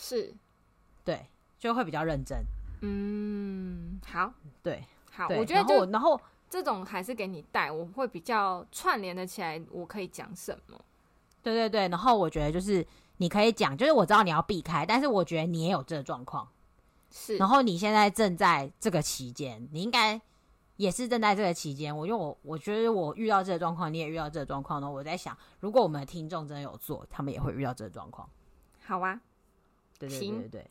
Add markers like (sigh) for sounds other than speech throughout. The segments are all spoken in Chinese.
是，对，就会比较认真。嗯，好，对，好，我觉得就然后然后这种还是给你带，我会比较串联的起来，我可以讲什么？对对对，然后我觉得就是你可以讲，就是我知道你要避开，但是我觉得你也有这个状况，是，然后你现在正在这个期间，你应该也是正在这个期间。我因为我我觉得我遇到这个状况，你也遇到这个状况呢。我在想，如果我们的听众真的有做，他们也会遇到这个状况。好啊，对对对对对，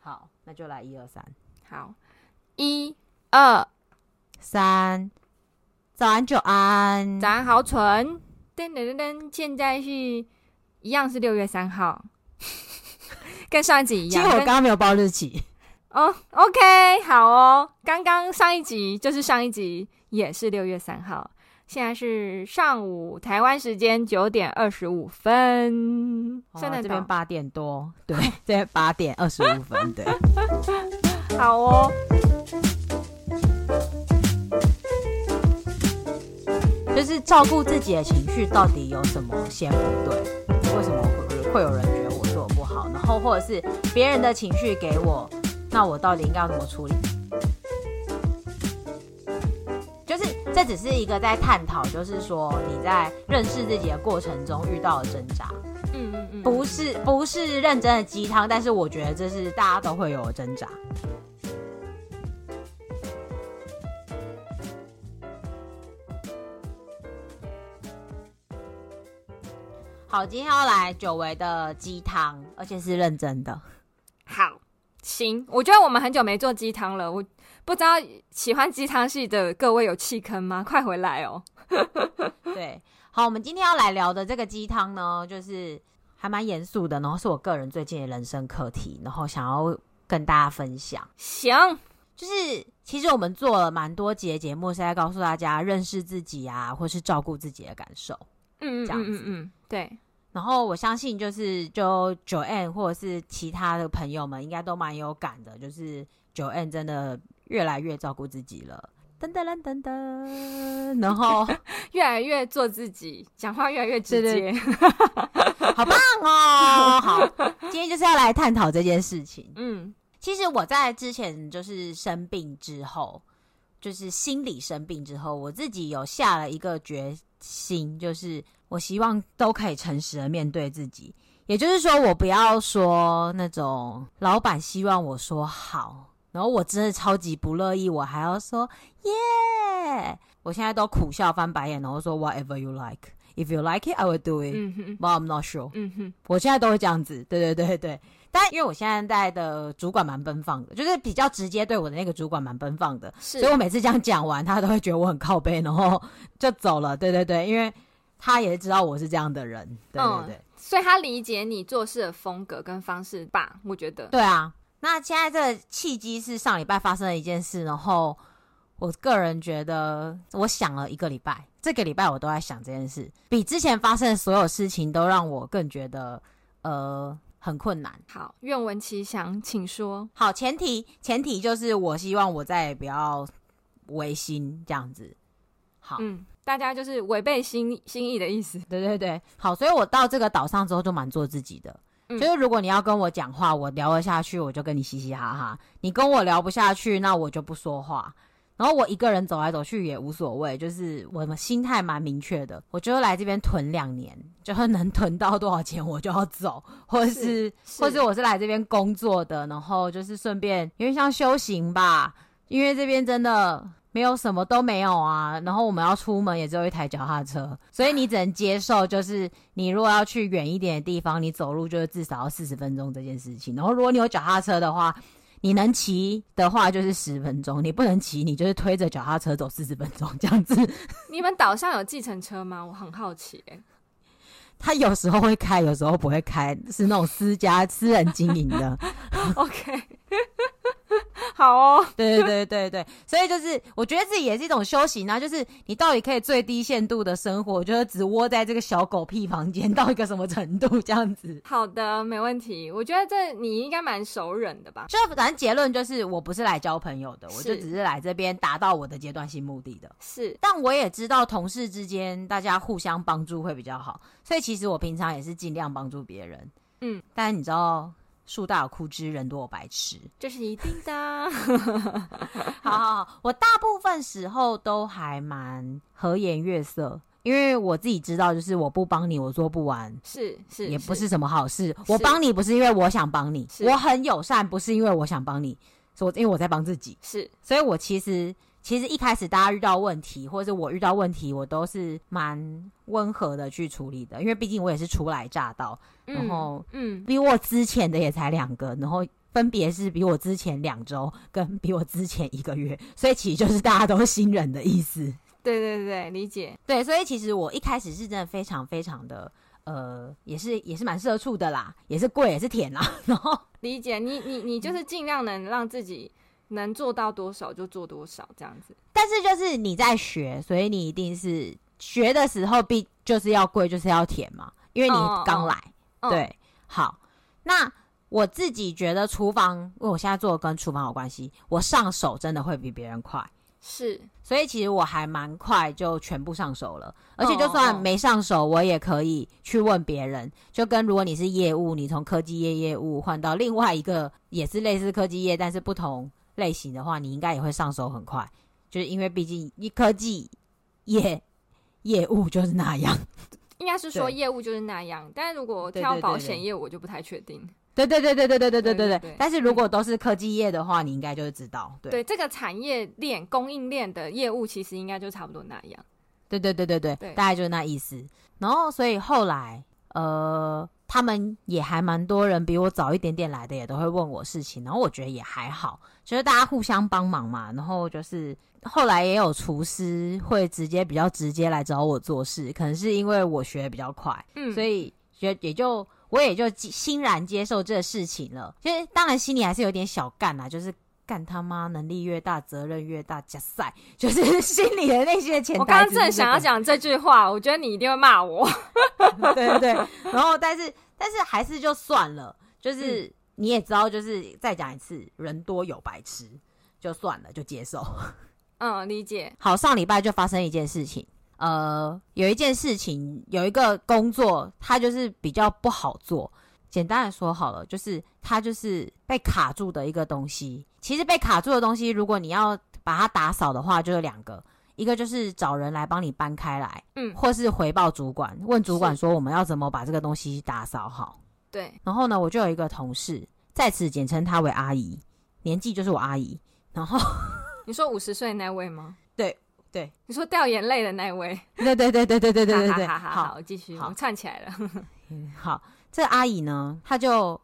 好，那就来一二三，好，一二。三，早安久安，早安好蠢，噔噔噔噔，现在是一样是六月三号，(laughs) 跟上一集一样。其实我刚刚没有报日期。哦，OK，好哦，刚刚上一集就是上一集也是六月三号，现在是上午台湾时间九点二十五分，现在、哦、这边八点多，对，(laughs) 这边八点二十五分，对，(laughs) 好哦。就是照顾自己的情绪到底有什么先不对？为什么会会有人觉得我做的不好？然后或者是别人的情绪给我，那我到底应该要怎么处理？就是这只是一个在探讨，就是说你在认识自己的过程中遇到的挣扎。嗯嗯嗯，不是不是认真的鸡汤，但是我觉得这是大家都会有的挣扎。好，今天要来久违的鸡汤，而且是认真的。好，行，我觉得我们很久没做鸡汤了，我不知道喜欢鸡汤系的各位有弃坑吗？快回来哦！(laughs) 对，好，我们今天要来聊的这个鸡汤呢，就是还蛮严肃的，然后是我个人最近的人生课题，然后想要跟大家分享。行，就是其实我们做了蛮多集的节目，是在告诉大家认识自己啊，或是照顾自己的感受。嗯，这样子，嗯嗯嗯，对。然后我相信，就是就 Joanne 或者是其他的朋友们，应该都蛮有感的。就是 Joanne 真的越来越照顾自己了，噔噔噔噔噔，然后 (laughs) 越来越做自己，讲话越来越直接，(laughs) 好棒哦！好，今天就是要来探讨这件事情。嗯，其实我在之前就是生病之后，就是心理生病之后，我自己有下了一个决心，就是。我希望都可以诚实的面对自己，也就是说，我不要说那种老板希望我说好，然后我真的超级不乐意，我还要说耶。Yeah! 我现在都苦笑翻白眼，然后说 whatever you like, if you like it, I will do it, but I'm not sure。嗯哼，我现在都会这样子，对对对对。但因为我现在的主管蛮奔放的，就是比较直接对我的那个主管蛮奔放的，所以我每次这样讲完，他都会觉得我很靠背，然后就走了。对对对，因为。他也知道我是这样的人，对对对，嗯、所以他理解你做事的风格跟方式吧？我觉得，对啊。那现在这个契机是上礼拜发生的一件事，然后我个人觉得，我想了一个礼拜，这个礼拜我都在想这件事，比之前发生的所有事情都让我更觉得呃很困难。好，愿闻其详，请说。好，前提前提就是我希望我再也不要违心这样子。好，嗯。大家就是违背心心意的意思，对对对，好，所以我到这个岛上之后就蛮做自己的，嗯、就是如果你要跟我讲话，我聊得下去，我就跟你嘻嘻哈哈；你跟我聊不下去，那我就不说话。然后我一个人走来走去也无所谓，就是我的心态蛮明确的，我就来这边囤两年，就是能囤到多少钱我就要走，或者是，是，是或者我是来这边工作的，然后就是顺便因为像修行吧，因为这边真的。没有什么都没有啊，然后我们要出门也只有一台脚踏车，所以你只能接受，就是你如果要去远一点的地方，你走路就是至少要四十分钟这件事情。然后如果你有脚踏车的话，你能骑的话就是十分钟，你不能骑，你就是推着脚踏车走四十分钟这样子。你们岛上有计程车吗？我很好奇欸。他有时候会开，有时候不会开，是那种私家私人经营的。(laughs) OK。(laughs) 好哦，对对对对对，所以就是我觉得自己也是一种修行啊，就是你到底可以最低限度的生活，就是只窝在这个小狗屁房间到一个什么程度这样子。(laughs) 好的，没问题。我觉得这你应该蛮熟忍的吧？就反正结论就是，我不是来交朋友的，我就只是来这边达到我的阶段性目的的。是，但我也知道同事之间大家互相帮助会比较好，所以其实我平常也是尽量帮助别人。嗯，但你知道。树大有枯枝，人多有白痴，这是一定的。(laughs) 好好好，我大部分时候都还蛮和颜悦色，因为我自己知道，就是我不帮你，我做不完，是是，也不是什么好事。我帮你不是因为我想帮你，我很友善不是因为我想帮你，是我因为我在帮自己。是，所以我其实。其实一开始大家遇到问题，或者是我遇到问题，我都是蛮温和的去处理的，因为毕竟我也是初来乍到，嗯、然后嗯，比我之前的也才两个，然后分别是比我之前两周跟比我之前一个月，所以其实就是大家都是新人的意思。对对对，理解。对，所以其实我一开始是真的非常非常的呃，也是也是蛮社畜的啦，也是贵也是甜啦，(laughs) 然后理解你你你就是尽量能让自己。能做到多少就做多少，这样子。但是就是你在学，所以你一定是学的时候必就是要跪，就是要舔嘛，因为你刚来。哦哦、对，好。那我自己觉得厨房，因为我现在做的跟厨房有关系，我上手真的会比别人快。是，所以其实我还蛮快就全部上手了，而且就算没上手，我也可以去问别人。就跟如果你是业务，你从科技业业务换到另外一个也是类似科技业，但是不同。类型的话，你应该也会上手很快，就是因为毕竟一科技业业务就是那样，(laughs) 应该是说业务就是那样。但是如果挑保险业，我就不太确定。对对对对对对对对对对。但是如果都是科技业的话，你应该就是知道。对，对这个产业链供应链的业务，其实应该就差不多那样。对对对对对，对大概就是那意思。然后，所以后来，呃。他们也还蛮多人比我早一点点来的，也都会问我事情，然后我觉得也还好，就是大家互相帮忙嘛。然后就是后来也有厨师会直接比较直接来找我做事，可能是因为我学的比较快，嗯，所以也也就我也就欣然接受这个事情了。其实当然心里还是有点小干啊，就是。干他妈！能力越大，责任越大。加赛 (laughs) 就是心里的那些钱。我刚刚正想要讲这句话，我觉得你一定会骂我。(laughs) 对对对，然后但是但是还是就算了，就是、嗯、你也知道，就是再讲一次，人多有白痴，就算了，就接受。嗯，理解。好，上礼拜就发生一件事情，呃，有一件事情，有一个工作，它就是比较不好做。简单的说好了，就是它就是被卡住的一个东西。其实被卡住的东西，如果你要把它打扫的话，就有两个，一个就是找人来帮你搬开来，嗯，或是回报主管，问主管说我们要怎么把这个东西打扫好。对。然后呢，我就有一个同事，在此简称她为阿姨，年纪就是我阿姨。然后 (laughs) 你说五十岁那位吗？对对，你说掉眼泪的那位？对对对对对对对对对。(laughs) 好，好，好，继续，好，串起来了。嗯，好。这个阿姨呢，她就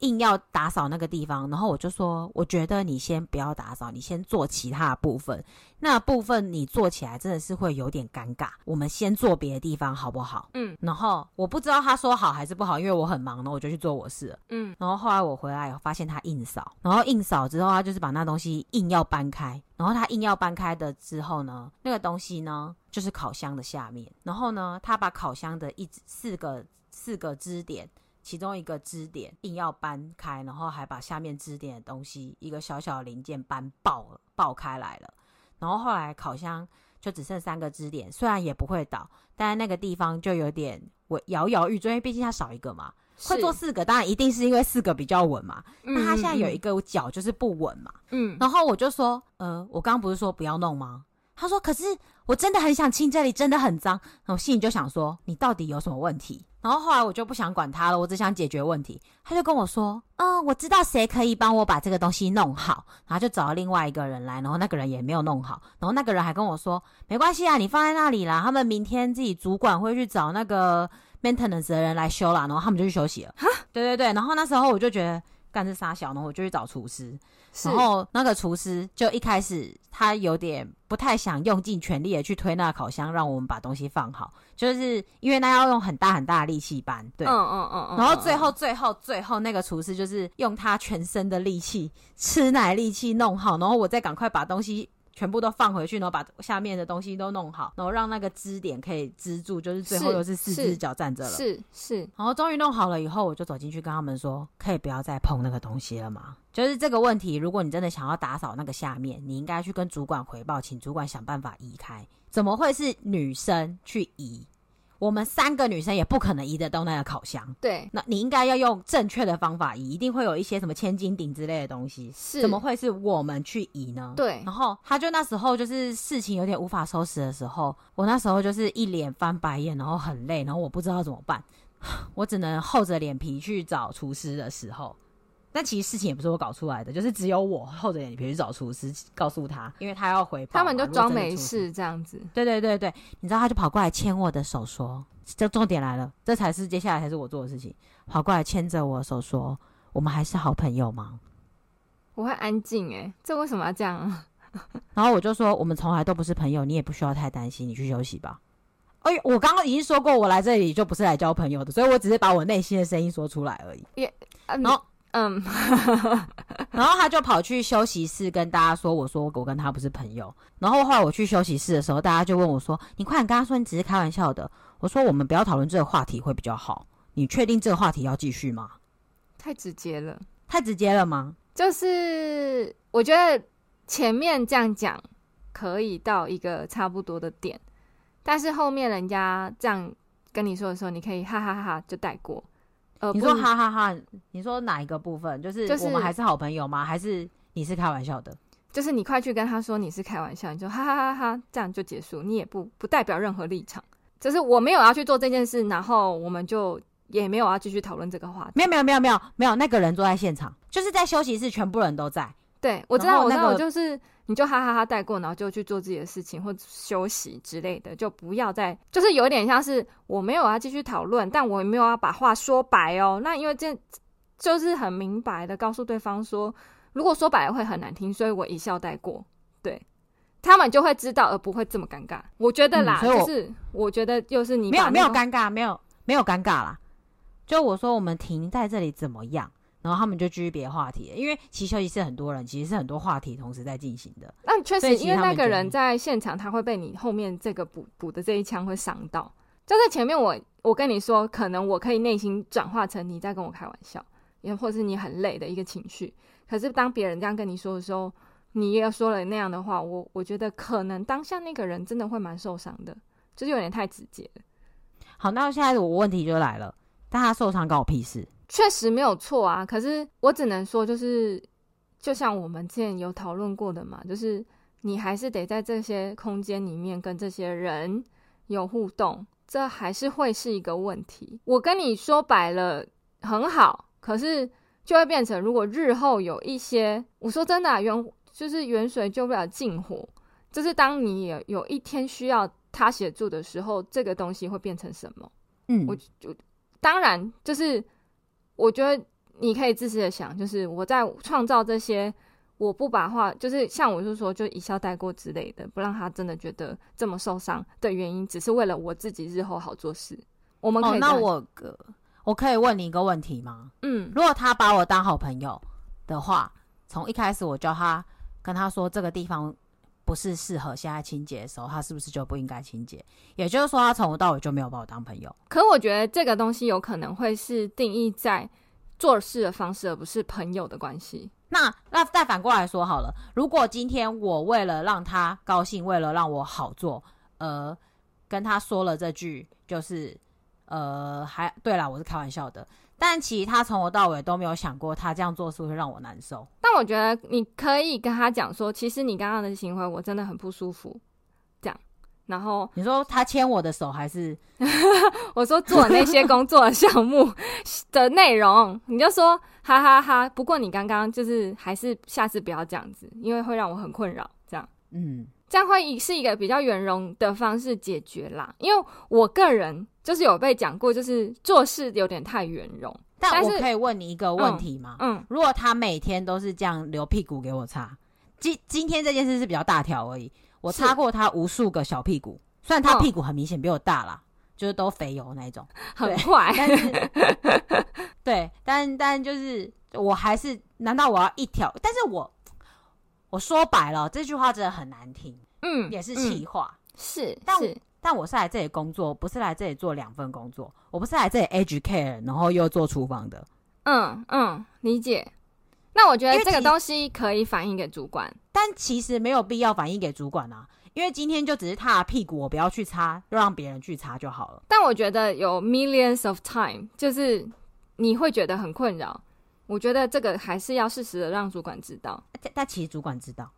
硬要打扫那个地方，然后我就说，我觉得你先不要打扫，你先做其他的部分。那部分你做起来真的是会有点尴尬，我们先做别的地方好不好？嗯。然后我不知道她说好还是不好，因为我很忙呢，我就去做我事了。嗯。然后后来我回来发现她硬扫，然后硬扫之后，她就是把那东西硬要搬开，然后她硬要搬开的之后呢，那个东西呢就是烤箱的下面，然后呢，她把烤箱的一四个。四个支点，其中一个支点硬要搬开，然后还把下面支点的东西一个小小的零件搬爆了，爆开来了。然后后来烤箱就只剩三个支点，虽然也不会倒，但是那个地方就有点我摇摇欲坠，因为毕竟它少一个嘛。会做四个，当然一定是因为四个比较稳嘛。那、嗯、它现在有一个脚就是不稳嘛。嗯。然后我就说，呃，我刚刚不是说不要弄吗？他说，可是我真的很想清这里，真的很脏。我心里就想说，你到底有什么问题？然后后来我就不想管他了，我只想解决问题。他就跟我说：“嗯，我知道谁可以帮我把这个东西弄好。”然后就找了另外一个人来，然后那个人也没有弄好。然后那个人还跟我说：“没关系啊，你放在那里啦，他们明天自己主管会去找那个 maintenance 的人来修啦。”然后他们就去休息了。哈，对对对。然后那时候我就觉得。干这傻小呢，我就去找厨师，然后那个厨师就一开始他有点不太想用尽全力的去推那个烤箱，让我们把东西放好，就是因为那要用很大很大的力气搬，对，嗯嗯嗯嗯，然后最后最后最后那个厨师就是用他全身的力气，吃奶力气弄好，然后我再赶快把东西。全部都放回去，然后把下面的东西都弄好，然后让那个支点可以支住，就是最后又是四只脚站着了。是是，是，然后终于弄好了以后，我就走进去跟他们说：“可以不要再碰那个东西了吗？”就是这个问题，如果你真的想要打扫那个下面，你应该去跟主管回报，请主管想办法移开。怎么会是女生去移？我们三个女生也不可能移得动那个烤箱。对，那你应该要用正确的方法移，一定会有一些什么千斤顶之类的东西。是，怎么会是我们去移呢？对。然后他就那时候就是事情有点无法收拾的时候，我那时候就是一脸翻白眼，然后很累，然后我不知道怎么办，(sighs) 我只能厚着脸皮去找厨师的时候。但其实事情也不是我搞出来的，就是只有我厚着脸皮去找厨师，告诉他，因为他要回报，他们就装没事这样子。对对对对，你知道他就跑过来牵我的手说：“这重点来了，这才是接下来才是我做的事情。”跑过来牵着我的手说：“我们还是好朋友吗？”我会安静诶，这为什么要这样啊？(laughs) 然后我就说：“我们从来都不是朋友，你也不需要太担心，你去休息吧。”哎，我刚刚已经说过，我来这里就不是来交朋友的，所以我只是把我内心的声音说出来而已。也，然后。嗯，(laughs) 然后他就跑去休息室跟大家说：“我说我跟他不是朋友。”然后后来我去休息室的时候，大家就问我说：“你快点跟他说你只是开玩笑的。”我说：“我们不要讨论这个话题会比较好。你确定这个话题要继续吗？”太直接了，太直接了吗？就是我觉得前面这样讲可以到一个差不多的点，但是后面人家这样跟你说的时候，你可以哈哈哈哈就带过。你说哈哈哈哈，你说哪一个部分？就是我们还是好朋友吗？还是你是开玩笑的？就是你快去跟他说你是开玩笑，你就哈哈哈哈，这样就结束，你也不不代表任何立场。就是我没有要去做这件事，然后我们就也没有要继续讨论这个话题。没有没有没有没有没有，那个人坐在现场，就是在休息室，全部人都在。对，我知道，我知道，我就是。你就哈哈哈带过，然后就去做自己的事情或休息之类的，就不要再就是有点像是我没有要继续讨论，但我也没有要把话说白哦。那因为这就是很明白的告诉对方说，如果说白了会很难听，所以我一笑带过，对他们就会知道，而不会这么尴尬。我觉得啦，嗯、就是我觉得就是你、那个、没有没有尴尬，没有没有尴尬啦。就我说我们停在这里怎么样？然后他们就继续别的话题，因为其实休息室很多人，其实是很多话题同时在进行的。那确实，因为那个人在现场，他会被你后面这个补补的这一枪会伤到。就在前面我，我我跟你说，可能我可以内心转化成你在跟我开玩笑，也或是你很累的一个情绪。可是当别人这样跟你说的时候，你也说了那样的话，我我觉得可能当下那个人真的会蛮受伤的，就是有点太直接了。好，那现在我问题就来了，但他受伤关我屁事？确实没有错啊，可是我只能说，就是就像我们之前有讨论过的嘛，就是你还是得在这些空间里面跟这些人有互动，这还是会是一个问题。我跟你说白了很好，可是就会变成，如果日后有一些，我说真的啊，远就是远水救不了近火，就是当你有有一天需要他协助的时候，这个东西会变成什么？嗯，我就当然就是。我觉得你可以自私的想，就是我在创造这些，我不把话，就是像我就说，就一笑带过之类的，不让他真的觉得这么受伤的原因，只是为了我自己日后好做事。我们可以、哦、那我我可以问你一个问题吗？嗯，如果他把我当好朋友的话，从一开始我叫他跟他说这个地方不是适合现在清洁的时候，他是不是就不应该清洁？也就是说，他从头到尾就没有把我当朋友。可我觉得这个东西有可能会是定义在做事的方式，而不是朋友的关系。那那再反过来说好了，如果今天我为了让他高兴，为了让我好做，呃，跟他说了这句，就是呃，还对啦，我是开玩笑的。但其实他从头到尾都没有想过，他这样做是会让我难受。但我觉得你可以跟他讲说，其实你刚刚的行为我真的很不舒服。这样，然后你说他牵我的手，还是 (laughs) 我说做那些工作的项目的内容，你就说哈哈哈哈。不过你刚刚就是还是下次不要这样子，因为会让我很困扰。这样，嗯。这样会是一个比较圆融的方式解决啦，因为我个人就是有被讲过，就是做事有点太圆融。但我可以问你一个问题吗？嗯，嗯，如果他每天都是这样留屁股给我擦，今今天这件事是比较大条而已，我擦过他无数个小屁股，虽然他屁股很明显比我大啦，就是都肥油那种，(laughs) 很快。但是，对，但但就是我还是，难道我要一条？但是我。我说白了，这句话真的很难听，嗯，也是气话，嗯、是，但是但我是来这里工作，不是来这里做两份工作，我不是来这里 educate，然后又做厨房的，嗯嗯，理解。那我觉得这个东西可以反映给主管，但其实没有必要反映给主管啊，因为今天就只是他的屁股，我不要去擦，就让别人去擦就好了。但我觉得有 millions of time，就是你会觉得很困扰。我觉得这个还是要适时的让主管知道。但但其实主管知道，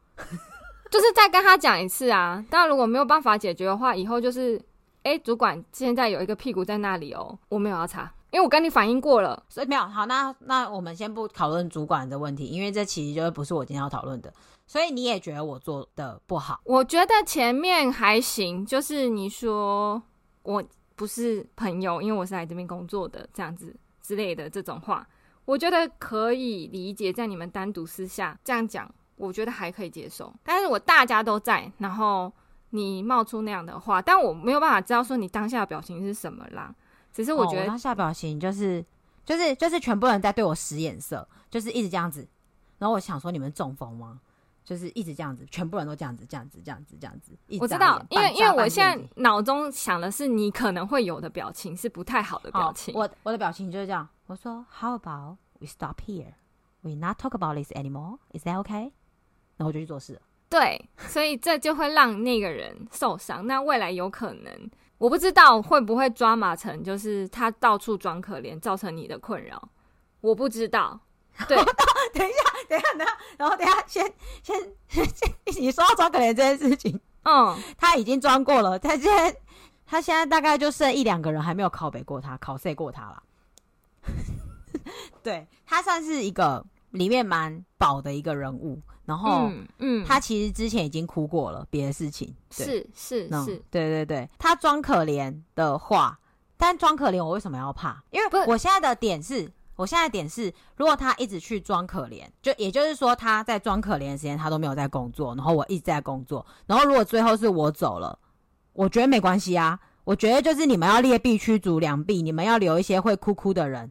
就是再跟他讲一次啊。当然如果没有办法解决的话，以后就是，哎、欸，主管现在有一个屁股在那里哦，我没有要查。因为我跟你反映过了，所以没有好。那那我们先不讨论主管的问题，因为这其实就不是我今天要讨论的。所以你也觉得我做的不好？我觉得前面还行，就是你说我不是朋友，因为我是来这边工作的，这样子之类的这种话，我觉得可以理解。在你们单独私下这样讲，我觉得还可以接受。但是我大家都在，然后你冒出那样的话，但我没有办法知道说你当下的表情是什么啦。只是我觉得、哦、他下表情就是就是就是全部人在对我使眼色，就是一直这样子。然后我想说，你们中风吗？就是一直这样子，全部人都这样子，这样子，这样子，这样子。我知道，因为因为我现在脑中想的是你可能会有的表情是不太好的表情。我我的表情就是这样，我说 How about we stop here? We not talk about this anymore. Is that okay? 然后就去做事了。对，所以这就会让那个人受伤。那未来有可能。我不知道会不会抓马成，就是他到处装可怜，造成你的困扰。我不知道。(laughs) 对，等一下，等一下，等一下，然后等一下，先先先，你说到装可怜这件事情，嗯，他已经装过了，他现在他现在大概就剩一两个人还没有拷贝过他，拷碎过他了。(laughs) 对，他算是一个里面蛮宝的一个人物。然后，嗯，嗯，他其实之前已经哭过了，别的事情，是是是，是是。对对对，他装可怜的话，但装可怜我为什么要怕？因为我现在的点是，我现在的点是，如果他一直去装可怜，就也就是说他在装可怜的时间他都没有在工作，然后我一直在工作，然后如果最后是我走了，我觉得没关系啊，我觉得就是你们要劣币驱逐良币，你们要留一些会哭哭的人，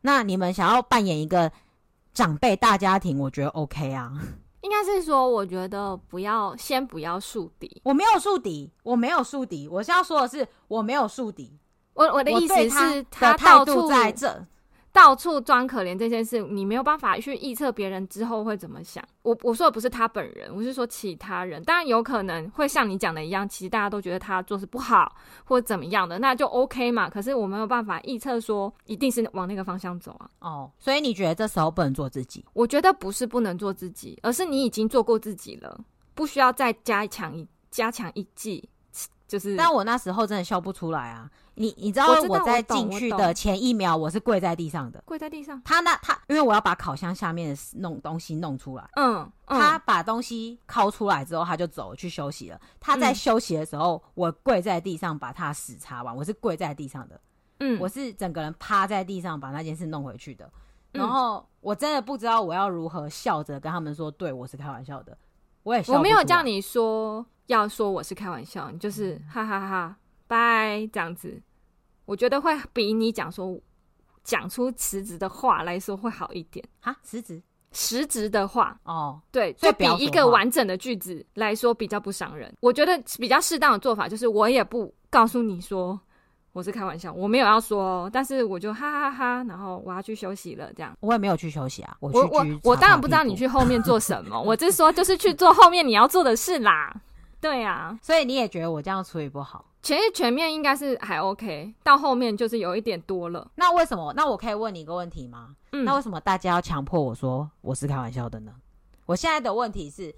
那你们想要扮演一个长辈大家庭，我觉得 OK 啊。应该是说，我觉得不要先不要树敌。我没有树敌，我没有树敌。我是要说的是，我没有树敌。我我的意思是，他态度在这。到处装可怜这件事，你没有办法去预测别人之后会怎么想。我我说的不是他本人，我是说其他人。当然有可能会像你讲的一样，其实大家都觉得他做事不好或者怎么样的，那就 OK 嘛。可是我没有办法预测说一定是往那个方向走啊。哦，所以你觉得这时候不能做自己？我觉得不是不能做自己，而是你已经做过自己了，不需要再加强一加强一剂。就是，但我那时候真的笑不出来啊！你你知道我在进去的前一秒，我是跪在地上的，跪在地上。他那他，因为我要把烤箱下面的弄东西弄出来，嗯，嗯，他把东西掏出来之后，他就走去休息了。他在休息的时候，嗯、我跪在地上把他屎擦完，我是跪在地上的，嗯，我是整个人趴在地上把那件事弄回去的。然后我真的不知道我要如何笑着跟他们说，对，我是开玩笑的。我也我没有叫你说。要说我是开玩笑，你就是哈哈哈哈，拜这样子，我觉得会比你讲说讲出辞职的话来说会好一点。哈，辞职？实质的话哦，对，就比一个完整的句子来说比较不伤人。我觉得比较适当的做法就是我也不告诉你说我是开玩笑，我没有要说哦，但是我就哈哈哈，然后我要去休息了，这样。我也没有去休息啊，我去我我我当然不知道你去后面做什么，我就是说就是去做后面你要做的事啦。对呀、啊，所以你也觉得我这样处理不好？其实前面应该是还 OK，到后面就是有一点多了。那为什么？那我可以问你一个问题吗？嗯，那为什么大家要强迫我说我是开玩笑的呢？我现在的问题是，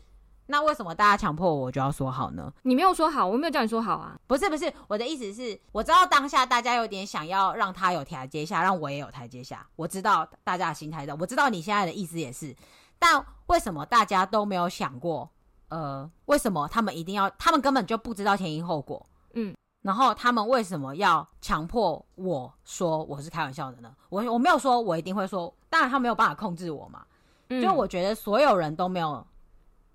那为什么大家强迫我，我就要说好呢？你没有说好，我没有叫你说好啊。不是不是，我的意思是，我知道当下大家有点想要让他有台阶下，让我也有台阶下。我知道大家的心态的，我知道你现在的意思也是，但为什么大家都没有想过？呃，为什么他们一定要？他们根本就不知道前因后果。嗯，然后他们为什么要强迫我说我是开玩笑的呢？我我没有说，我一定会说。当然，他没有办法控制我嘛。嗯，就我觉得所有人都没有，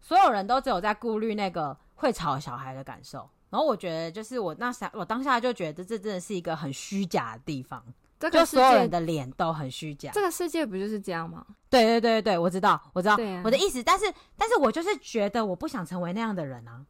所有人都只有在顾虑那个会吵小孩的感受。然后我觉得，就是我那时我当下就觉得这真的是一个很虚假的地方。这个就所有人的脸都很虚假，这个世界不就是这样吗？对对对对，我知道，我知道，啊，我的意思。但是，但是我就是觉得我不想成为那样的人啊。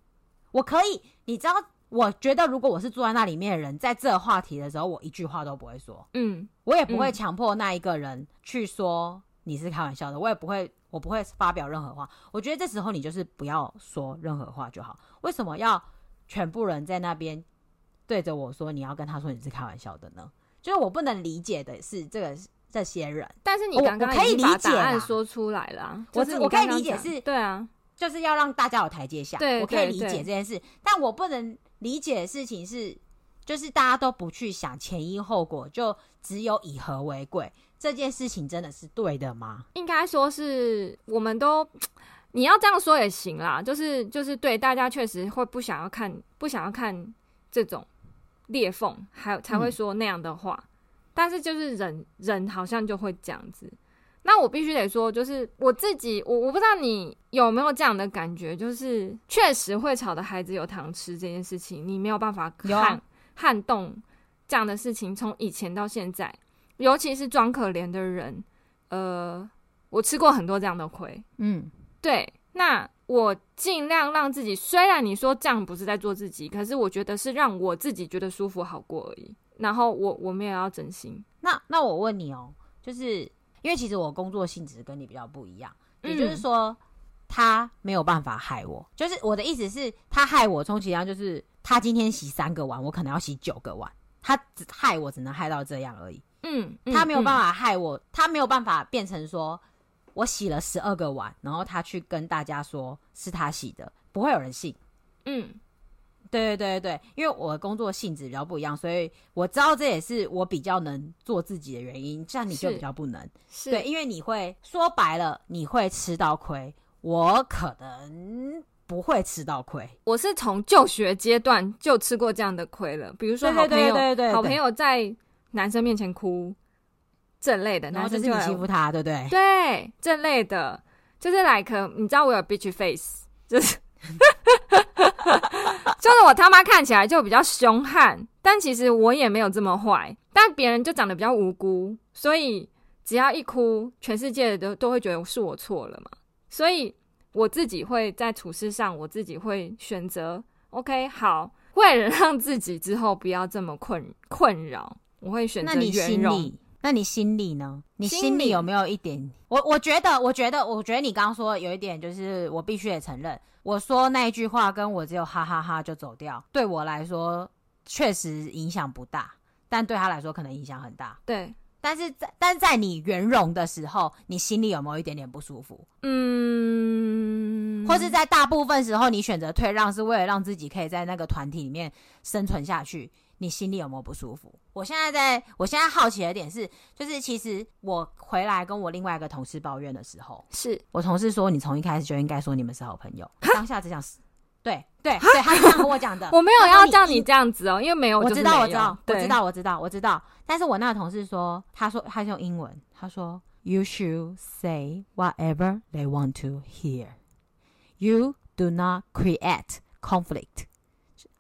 我可以，你知道，我觉得如果我是坐在那里面的人，在这话题的时候，我一句话都不会说。嗯，我也不会强迫那一个人去说你是开玩笑的，我也不会，我不会发表任何话。我觉得这时候你就是不要说任何话就好。为什么要全部人在那边对着我说你要跟他说你是开玩笑的呢？就是我不能理解的是这个这些人。但是你刚刚可以把答案说出来了，我就是我可以理解是，对啊，就是要让大家有台阶下。对，我可以理解这件事，但我不能理解的事情是，就是大家都不去想前因后果，就只有以和为贵。这件事情真的是对的吗？应该说是，我们都 (tsk) 你要这样说也行啦。就是就是对，大家确实会不想要看，不想要看这种裂缝，还有才会说那样的话。嗯、但是就是人人好像就会这样子。那我必须得说，就是我自己，我我不知道你有没有这样的感觉，就是确实会吵的孩子有糖吃这件事情，你没有办法撼撼动这样的事情，从以前到现在。尤其是装可怜的人，呃，我吃过很多这样的亏，嗯，对。那我尽量让自己，虽然你说这样不是在做自己，可是我觉得是让我自己觉得舒服好过而已。然后我我们也要真心。那那我问你哦，就是因为其实我工作性质跟你比较不一样，也就是说，嗯、他没有办法害我。就是我的意思是，他害我充其量就是他今天洗三个碗，我可能要洗九个碗，他只害我只能害到这样而已。嗯，他没有办法害我，嗯、他没有办法变成说，我洗了十二个碗，然后他去跟大家说是他洗的，不会有人信。嗯，对对对对，因为我的工作性质比较不一样，所以我知道这也是我比较能做自己的原因。这样你就比较不能，是对，因为你会说白了，你会吃到亏，我可能不会吃到亏。我是从就学阶段就吃过这样的亏了，比如说好朋友，好朋友在。男生面前哭这类的，男生就欺负他，对不对？对，这类的，就是 like 你知道我有 bitch face，就是 (laughs) 就是我他妈看起来就比较凶悍，但其实我也没有这么坏，但别人就长得比较无辜，所以只要一哭，全世界都都会觉得是我错了嘛。所以我自己会在处事上，我自己会选择 OK 好，为了让自己之后不要这么困困扰。我会选择圆融。那你心里，呢？你心里有没有一点？我我觉得，我觉得，我觉得你刚刚说有一点，就是我必须得承认，我说那一句话跟我只有哈哈哈就走掉，对我来说确实影响不大，但对他来说可能影响很大。对，但是在但是在你圆融的时候，你心里有没有一点点不舒服？嗯，或是在大部分时候，你选择退让是为了让自己可以在那个团体里面生存下去。你心里有没有不舒服？我现在在，我现在好奇的点是，就是其实我回来跟我另外一个同事抱怨的时候，是我同事说，你从一开始就应该说你们是好朋友，当下只想死。对对对，他是这样跟我讲的。(laughs) 我没有要叫你这样子哦，因为没有，我知道，我知道，我知道，我知道，我知道。但是我那个同事说，他说他是用英文，他说，You should say whatever they want to hear. You do not create conflict.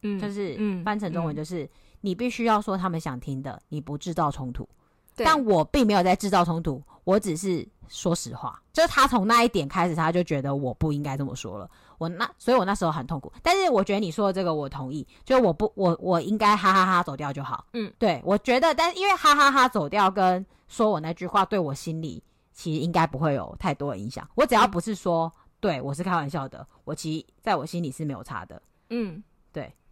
嗯，就是嗯，翻成中文就是。嗯你必须要说他们想听的，你不制造冲突。但我并没有在制造冲突，我只是说实话。就是他从那一点开始，他就觉得我不应该这么说了。我那，所以我那时候很痛苦。但是我觉得你说的这个我同意，就是我不，我我应该哈哈哈走掉就好。嗯，对，我觉得，但是因为哈哈哈走掉跟说我那句话，对我心里其实应该不会有太多的影响。我只要不是说、嗯、对我是开玩笑的，我其实在我心里是没有差的。嗯，对。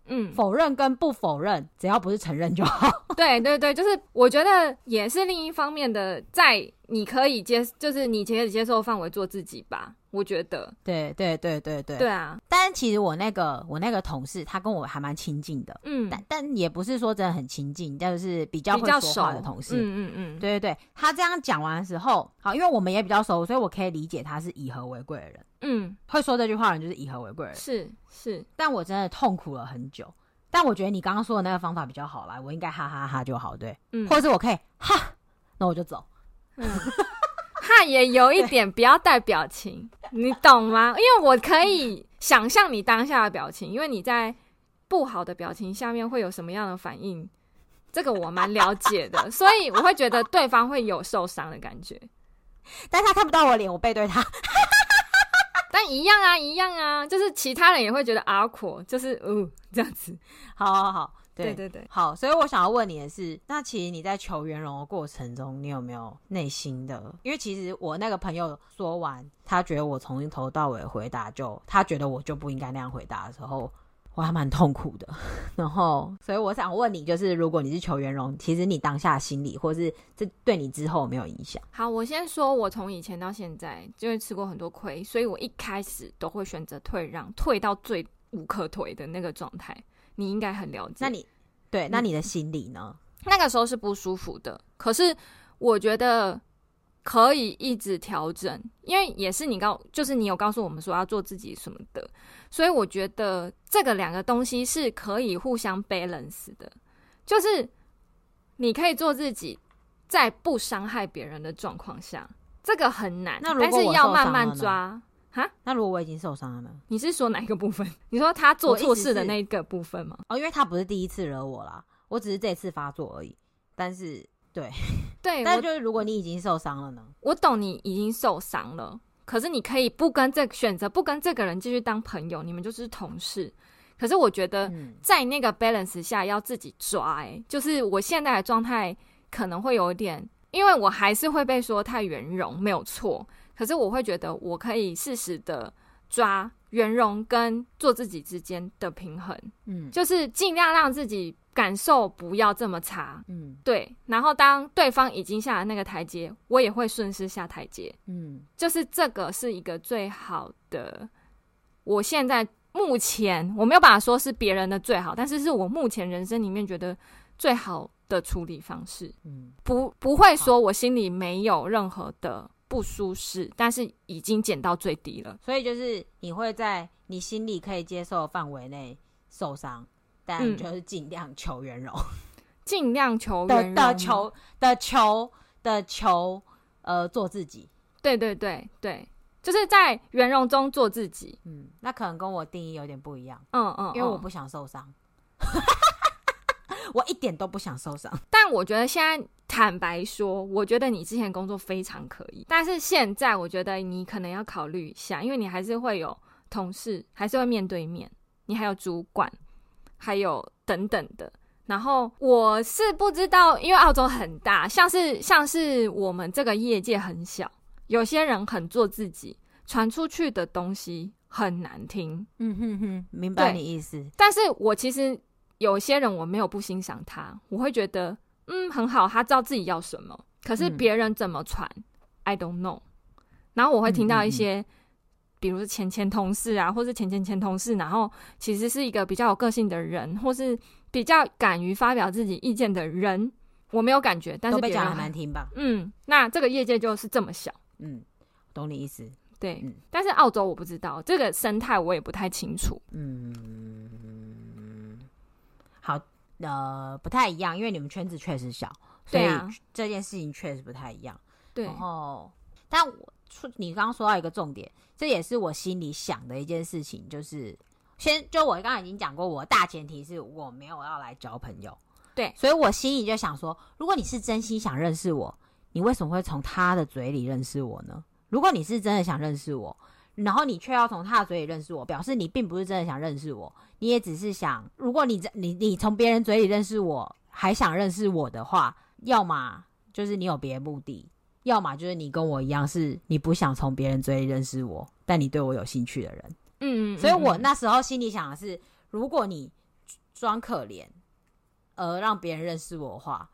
嗯，否认跟不否认，只要不是承认就好。(laughs) 对对对，就是我觉得也是另一方面的，在你可以接，就是你可以接受范围做自己吧。我觉得，对对对对对，对啊。但其实我那个我那个同事，他跟我还蛮亲近的，嗯，但但也不是说真的很亲近，但是比较会说话的同事，嗯嗯嗯，对对对。他这样讲完的时候，好，因为我们也比较熟，所以我可以理解他是以和为贵的人，嗯，会说这句话的人就是以和为贵的人，是是。但我真的痛苦了很久。但我觉得你刚刚说的那个方法比较好啦，我应该哈哈哈就好，对，嗯，或者是我可以哈，那我就走，嗯，(laughs) 他也有一点不要带表情，你懂吗？因为我可以想象你当下的表情，因为你在不好的表情下面会有什么样的反应，这个我蛮了解的，(laughs) 所以我会觉得对方会有受伤的感觉，但他看不到我脸，我背对他。(laughs) 但一样啊，一样啊，就是其他人也会觉得 awkward，就是哦这样子，好好好，对对对对，好，所以我想要问你的是，那其实你在求圆融的过程中，你有没有内心的？因为其实我那个朋友说完，他觉得我从头到尾回答就，他觉得我就不应该那样回答的时候，我还蛮痛苦的。(laughs) 然后，所以我想问你，就是如果你是求圆融，其实你当下心里，或是这对你之后有没有影响？好，我先说，我从以前到现在，就会吃过很多亏，所以我一开始都会选择退让，退到最无可退的那个状态。你应该很了解。那你对，那你的心理呢？那个时候是不舒服的，可是我觉得可以一直调整，因为也是你告，就是你有告诉我们说要做自己什么的，所以我觉得这个两个东西是可以互相 balance 的，就是你可以做自己，在不伤害别人的状况下，这个很难，那但是要慢慢抓。哈，那如果我已经受伤了呢？你是说哪一个部分？(laughs) 你说他做错事的那个部分吗？哦，因为他不是第一次惹我啦，我只是这次发作而已。但是，对 (laughs) 对，但就是如果你已经受伤了呢？我懂你已经受伤了，可是你可以不跟这个选择不跟这个人继续当朋友，你们就是同事。可是我觉得在那个 balance 下要自己抓，欸，就是我现在的状态可能会有一点，因为我还是会被说太圆融，没有错。可是我会觉得，我可以适时的抓圆融跟做自己之间的平衡，嗯，就是尽量让自己感受不要这么差，嗯，对。然后当对方已经下了那个台阶，我也会顺势下台阶，嗯，就是这个是一个最好的。我现在目前我没有办法说是别人的最好，但是是我目前人生里面觉得最好的处理方式，嗯，不不会说我心里没有任何的。不舒适，但是已经减到最低了。所以就是你会在你心里可以接受的范围内受伤，但就是尽量求圆融，(laughs) 尽、嗯、量求圆融的求的求的求，呃，做自己。对对对对，就是在圆融中做自己。嗯，那可能跟我定义有点不一样。嗯嗯，因为我不想受伤。我一点都不想受伤，(laughs) 但我觉得现在坦白说，我觉得你之前工作非常可以，但是现在我觉得你可能要考虑一下，因为你还是会有同事，还是会面对面，你还有主管，还有等等的。然后我是不知道，因为澳洲很大，像是像是我们这个业界很小，有些人很做自己，传出去的东西很难听。嗯哼哼，明白你意思。但是我其实。有些人我没有不欣赏他，我会觉得嗯很好，他知道自己要什么。可是别人怎么传、嗯、，I don't know。然后我会听到一些，嗯嗯嗯比如说前前同事啊，或是前前前同事，然后其实是一个比较有个性的人，或是比较敢于发表自己意见的人，我没有感觉，但是别人讲很难听吧？嗯，那这个业界就是这么小。嗯，懂你意思。对，嗯、但是澳洲我不知道这个生态，我也不太清楚。嗯。好，呃，不太一样，因为你们圈子确实小，所以这件事情确实不太一样。对，然后，但我你刚刚说到一个重点，这也是我心里想的一件事情，就是先就我刚刚已经讲过，我大前提是我没有要来交朋友，对，所以我心里就想说，如果你是真心想认识我，你为什么会从他的嘴里认识我呢？如果你是真的想认识我。然后你却要从他的嘴里认识我，表示你并不是真的想认识我，你也只是想，如果你你你从别人嘴里认识我，还想认识我的话，要么就是你有别的目的，要么就是你跟我一样，是你不想从别人嘴里认识我，但你对我有兴趣的人。嗯，嗯，嗯，所以我那时候心里想的是，如果你装可怜，而让别人认识我的话，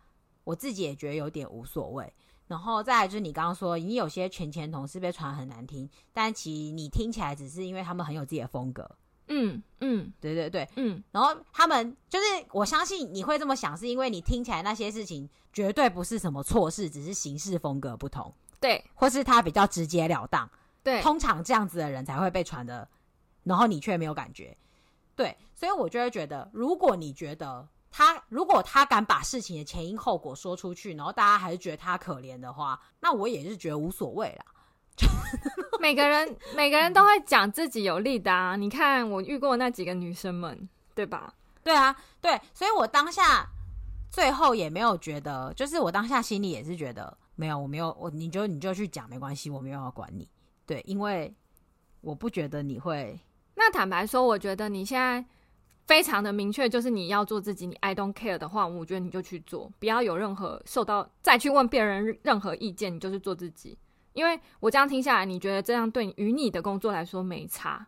我自己也觉得有点无所谓。然后再来就是你刚刚说，你有些全前同事被传很难听，但其实你听起来只是因为他们很有自己的风格。嗯嗯，对对对，嗯。然后他们就是我相信你会这么想，是因为你听起来那些事情绝对不是什么错事，只是行事风格不同。对，或是他比较直截了当。对，通常这样子的人才会被传的，然后你却没有感觉。对，所以我就会觉得，如果你觉得。他如果他敢把事情的前因后果说出去，然后大家还是觉得他可怜的话，那我也是觉得无所谓啦。(laughs) 每个人每个人都会讲自己有利的啊，你看我遇过那几个女生们，对吧？对啊，对，所以我当下最后也没有觉得，就是我当下心里也是觉得没有，我没有，我你就你就去讲没关系，我没有要管你。对，因为我不觉得你会。那坦白说，我觉得你现在。非常的明确，就是你要做自己，你 I don't care 的话，我觉得你就去做，不要有任何受到再去问别人任何意见，你就是做自己。因为我这样听下来，你觉得这样对于你的工作来说没差，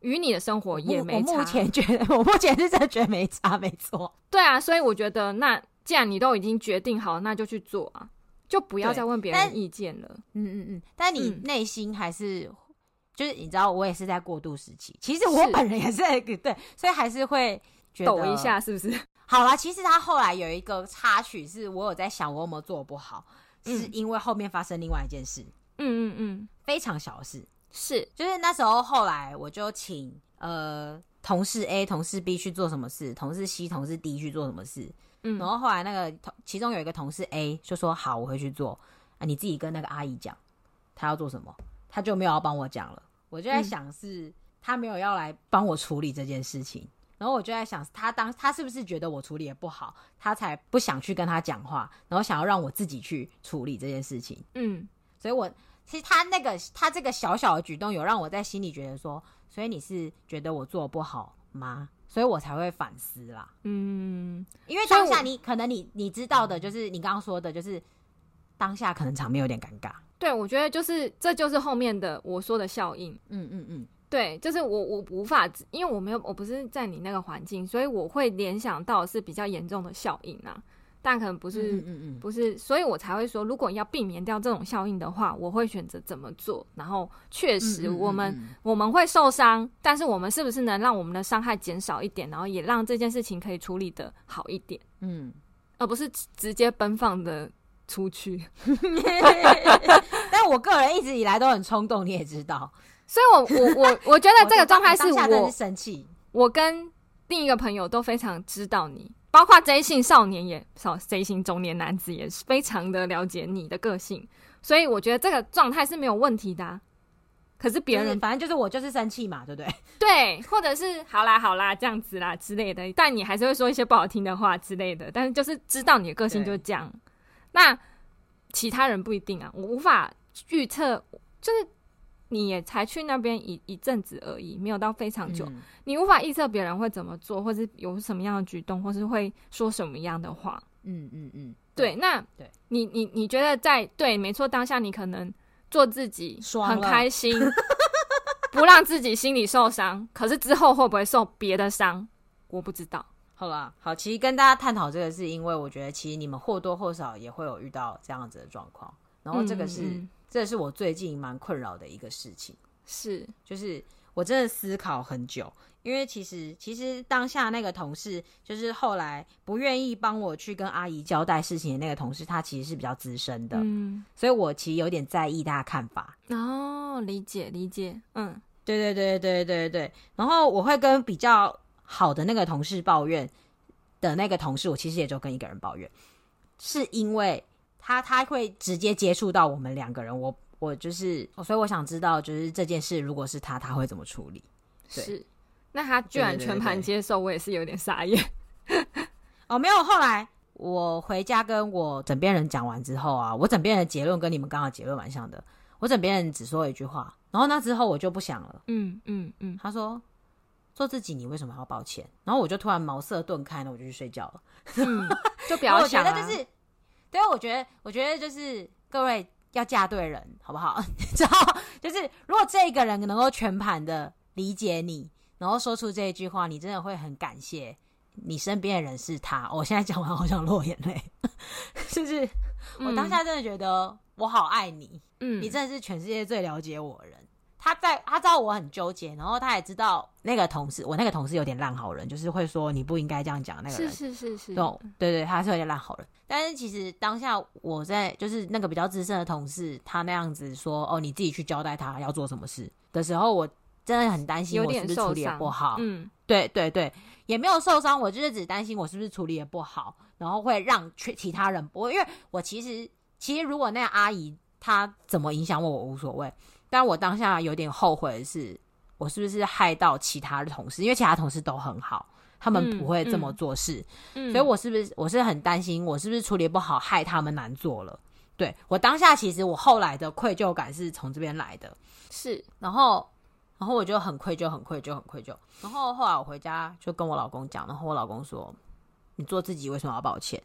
与你的生活也没差。我目前觉得，我目前是真的觉得没差，没错。对啊，所以我觉得，那既然你都已经决定好，那就去做啊，就不要再问别人意见了。嗯嗯嗯，但你内心还是。嗯就是你知道，我也是在过渡时期。其实我本人也是在 (laughs) 对，所以还是会觉得抖一下，是不是？(laughs) 好啦，其实他后来有一个插曲，是我有在想我有没有做不好，嗯、是因为后面发生另外一件事。嗯嗯嗯，非常小的事。是，就是那时候后来我就请呃同事 A、同事 B 去做什么事，同事 C、同事 D 去做什么事。嗯，然后后来那个同其中有一个同事 A 就说：“好，我会去做啊，你自己跟那个阿姨讲，他要做什么，他就没有要帮我讲了。”我就在想，是他没有要来帮我处理这件事情，嗯、然后我就在想，他当他是不是觉得我处理的不好，他才不想去跟他讲话，然后想要让我自己去处理这件事情。嗯，所以我其实他那个他这个小小的举动，有让我在心里觉得说，所以你是觉得我做得不好吗？所以我才会反思啦。嗯，因为当下你可能你你知道的就是你刚刚说的，就是当下可能场面有点尴尬。对，我觉得就是这就是后面的我说的效应。嗯嗯嗯，对，就是我我无法，因为我没有我不是在你那个环境，所以我会联想到是比较严重的效应啊，但可能不是，嗯嗯嗯，不是，所以我才会说，如果要避免掉这种效应的话，我会选择怎么做。然后确实我们我们会受伤，但是我们是不是能让我们的伤害减少一点，然后也让这件事情可以处理的好一点？嗯，而不是直接奔放的。出去，(laughs) 但我个人一直以来都很冲动，你也知道，所以我我我我觉得这个状态是我是生气，我跟另一个朋友都非常知道你，包括 J 姓少年也少 J 姓中年男子也是非常的了解你的个性，所以我觉得这个状态是没有问题的啊。可是别人、就是、反正就是我就是生气嘛，对不对？(laughs) 对，或者是好啦好啦这样子啦之类的，但你还是会说一些不好听的话之类的，但是就是知道你的个性就是这样。那其他人不一定啊，我无法预测。就是你也才去那边一一阵子而已，没有到非常久，嗯、你无法预测别人会怎么做，或是有什么样的举动，或是会说什么样的话。嗯嗯嗯，对。对那对你你你觉得在对没错当下，你可能做自己很开心，不让自己心里受伤。可是之后会不会受别的伤，我不知道。好啦，好，其实跟大家探讨这个，是因为我觉得其实你们或多或少也会有遇到这样子的状况，然后这个是，这是我最近蛮困扰的一个事情，是，就是我真的思考很久，因为其实其实当下那个同事，就是后来不愿意帮我去跟阿姨交代事情的那个同事，他其实是比较资深的，嗯，所以我其实有点在意他的看法。哦，理解理解，嗯，对对对对对对，然后我会跟比较。好的那个同事抱怨的那个同事，我其实也就跟一个人抱怨，是因为他他会直接接触到我们两个人，我我就是，所以我想知道，就是这件事如果是他，他会怎么处理？是，那他居然全盘接受，我也是有点傻眼。(laughs) 哦，没有，后来我回家跟我枕边人讲完之后啊，我枕边人的结论跟你们刚刚结论蛮像的，我枕边人只说了一句话，然后那之后我就不想了。嗯嗯嗯，他说。做自己，你为什么要抱歉？然后我就突然茅塞顿开，那我就去睡觉了。嗯，(laughs) 就不要想、啊。我觉得就是，对，我觉得，我觉得就是各位要嫁对人，好不好？(laughs) 然后就是，如果这个人能够全盘的理解你，然后说出这一句话，你真的会很感谢你身边的人是他。我现在讲完好想落眼泪，(laughs) 就是我当下真的觉得我好爱你，嗯，你真的是全世界最了解我的人。他在他知道我很纠结，然后他也知道那个同事，我那个同事有点烂好人，就是会说你不应该这样讲那个人，是是是是，对对对，他是有点烂好人。但是其实当下我在就是那个比较资深的同事，他那样子说哦，你自己去交代他要做什么事的时候，我真的很担心我是不是处理的不好。嗯，对对对，也没有受伤，我就是只担心我是不是处理的不好，然后会让其其他人不会，因为我其实其实如果那个阿姨她怎么影响我，我无所谓。但我当下有点后悔的是，我是不是害到其他的同事？因为其他同事都很好，他们不会这么做事，嗯嗯、所以我是不是我是很担心，我是不是处理不好，害他们难做了？对，我当下其实我后来的愧疚感是从这边来的，是。然后然后我就很愧疚，很愧疚，很愧疚。然后后来我回家就跟我老公讲，然后我老公说：“你做自己为什么要抱歉？”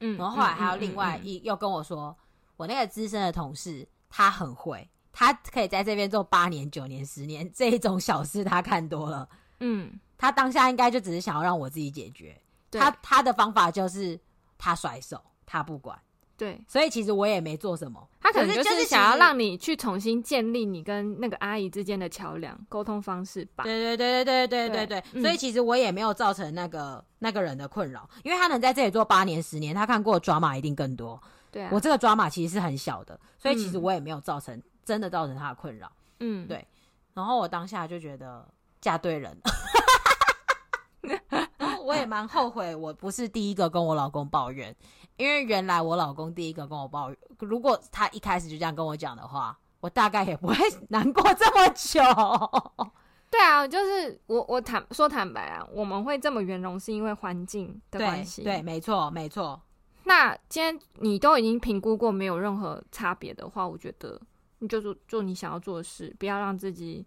嗯，然后后来还有另外一又跟我说，我那个资深的同事他很会，他可以在这边做八年、九年、十年，这一种小事他看多了。嗯，他当下应该就只是想要让我自己解决。他他的方法就是他甩手，他不管。对，所以其实我也没做什么。他可能就是想要让你去重新建立你跟那个阿姨之间的桥梁沟通方式吧。对对对对对对对对。所以其实我也没有造成那个那个人的困扰，因为他能在这里做八年十年，他看过的抓马一定更多。对啊，我这个抓马其实是很小的，所以其实我也没有造成真的造成他的困扰。嗯，对。然后我当下就觉得嫁对人了。(laughs) 我也蛮后悔，我不是第一个跟我老公抱怨，因为原来我老公第一个跟我抱怨，如果他一开始就这样跟我讲的话，我大概也不会 (laughs) 难过这么久。(laughs) 对啊，就是我我坦说坦白啊，我们会这么圆融，是因为环境的关系。对，没错，没错。那今天你都已经评估过没有任何差别的话，我觉得你就做做你想要做的事，不要让自己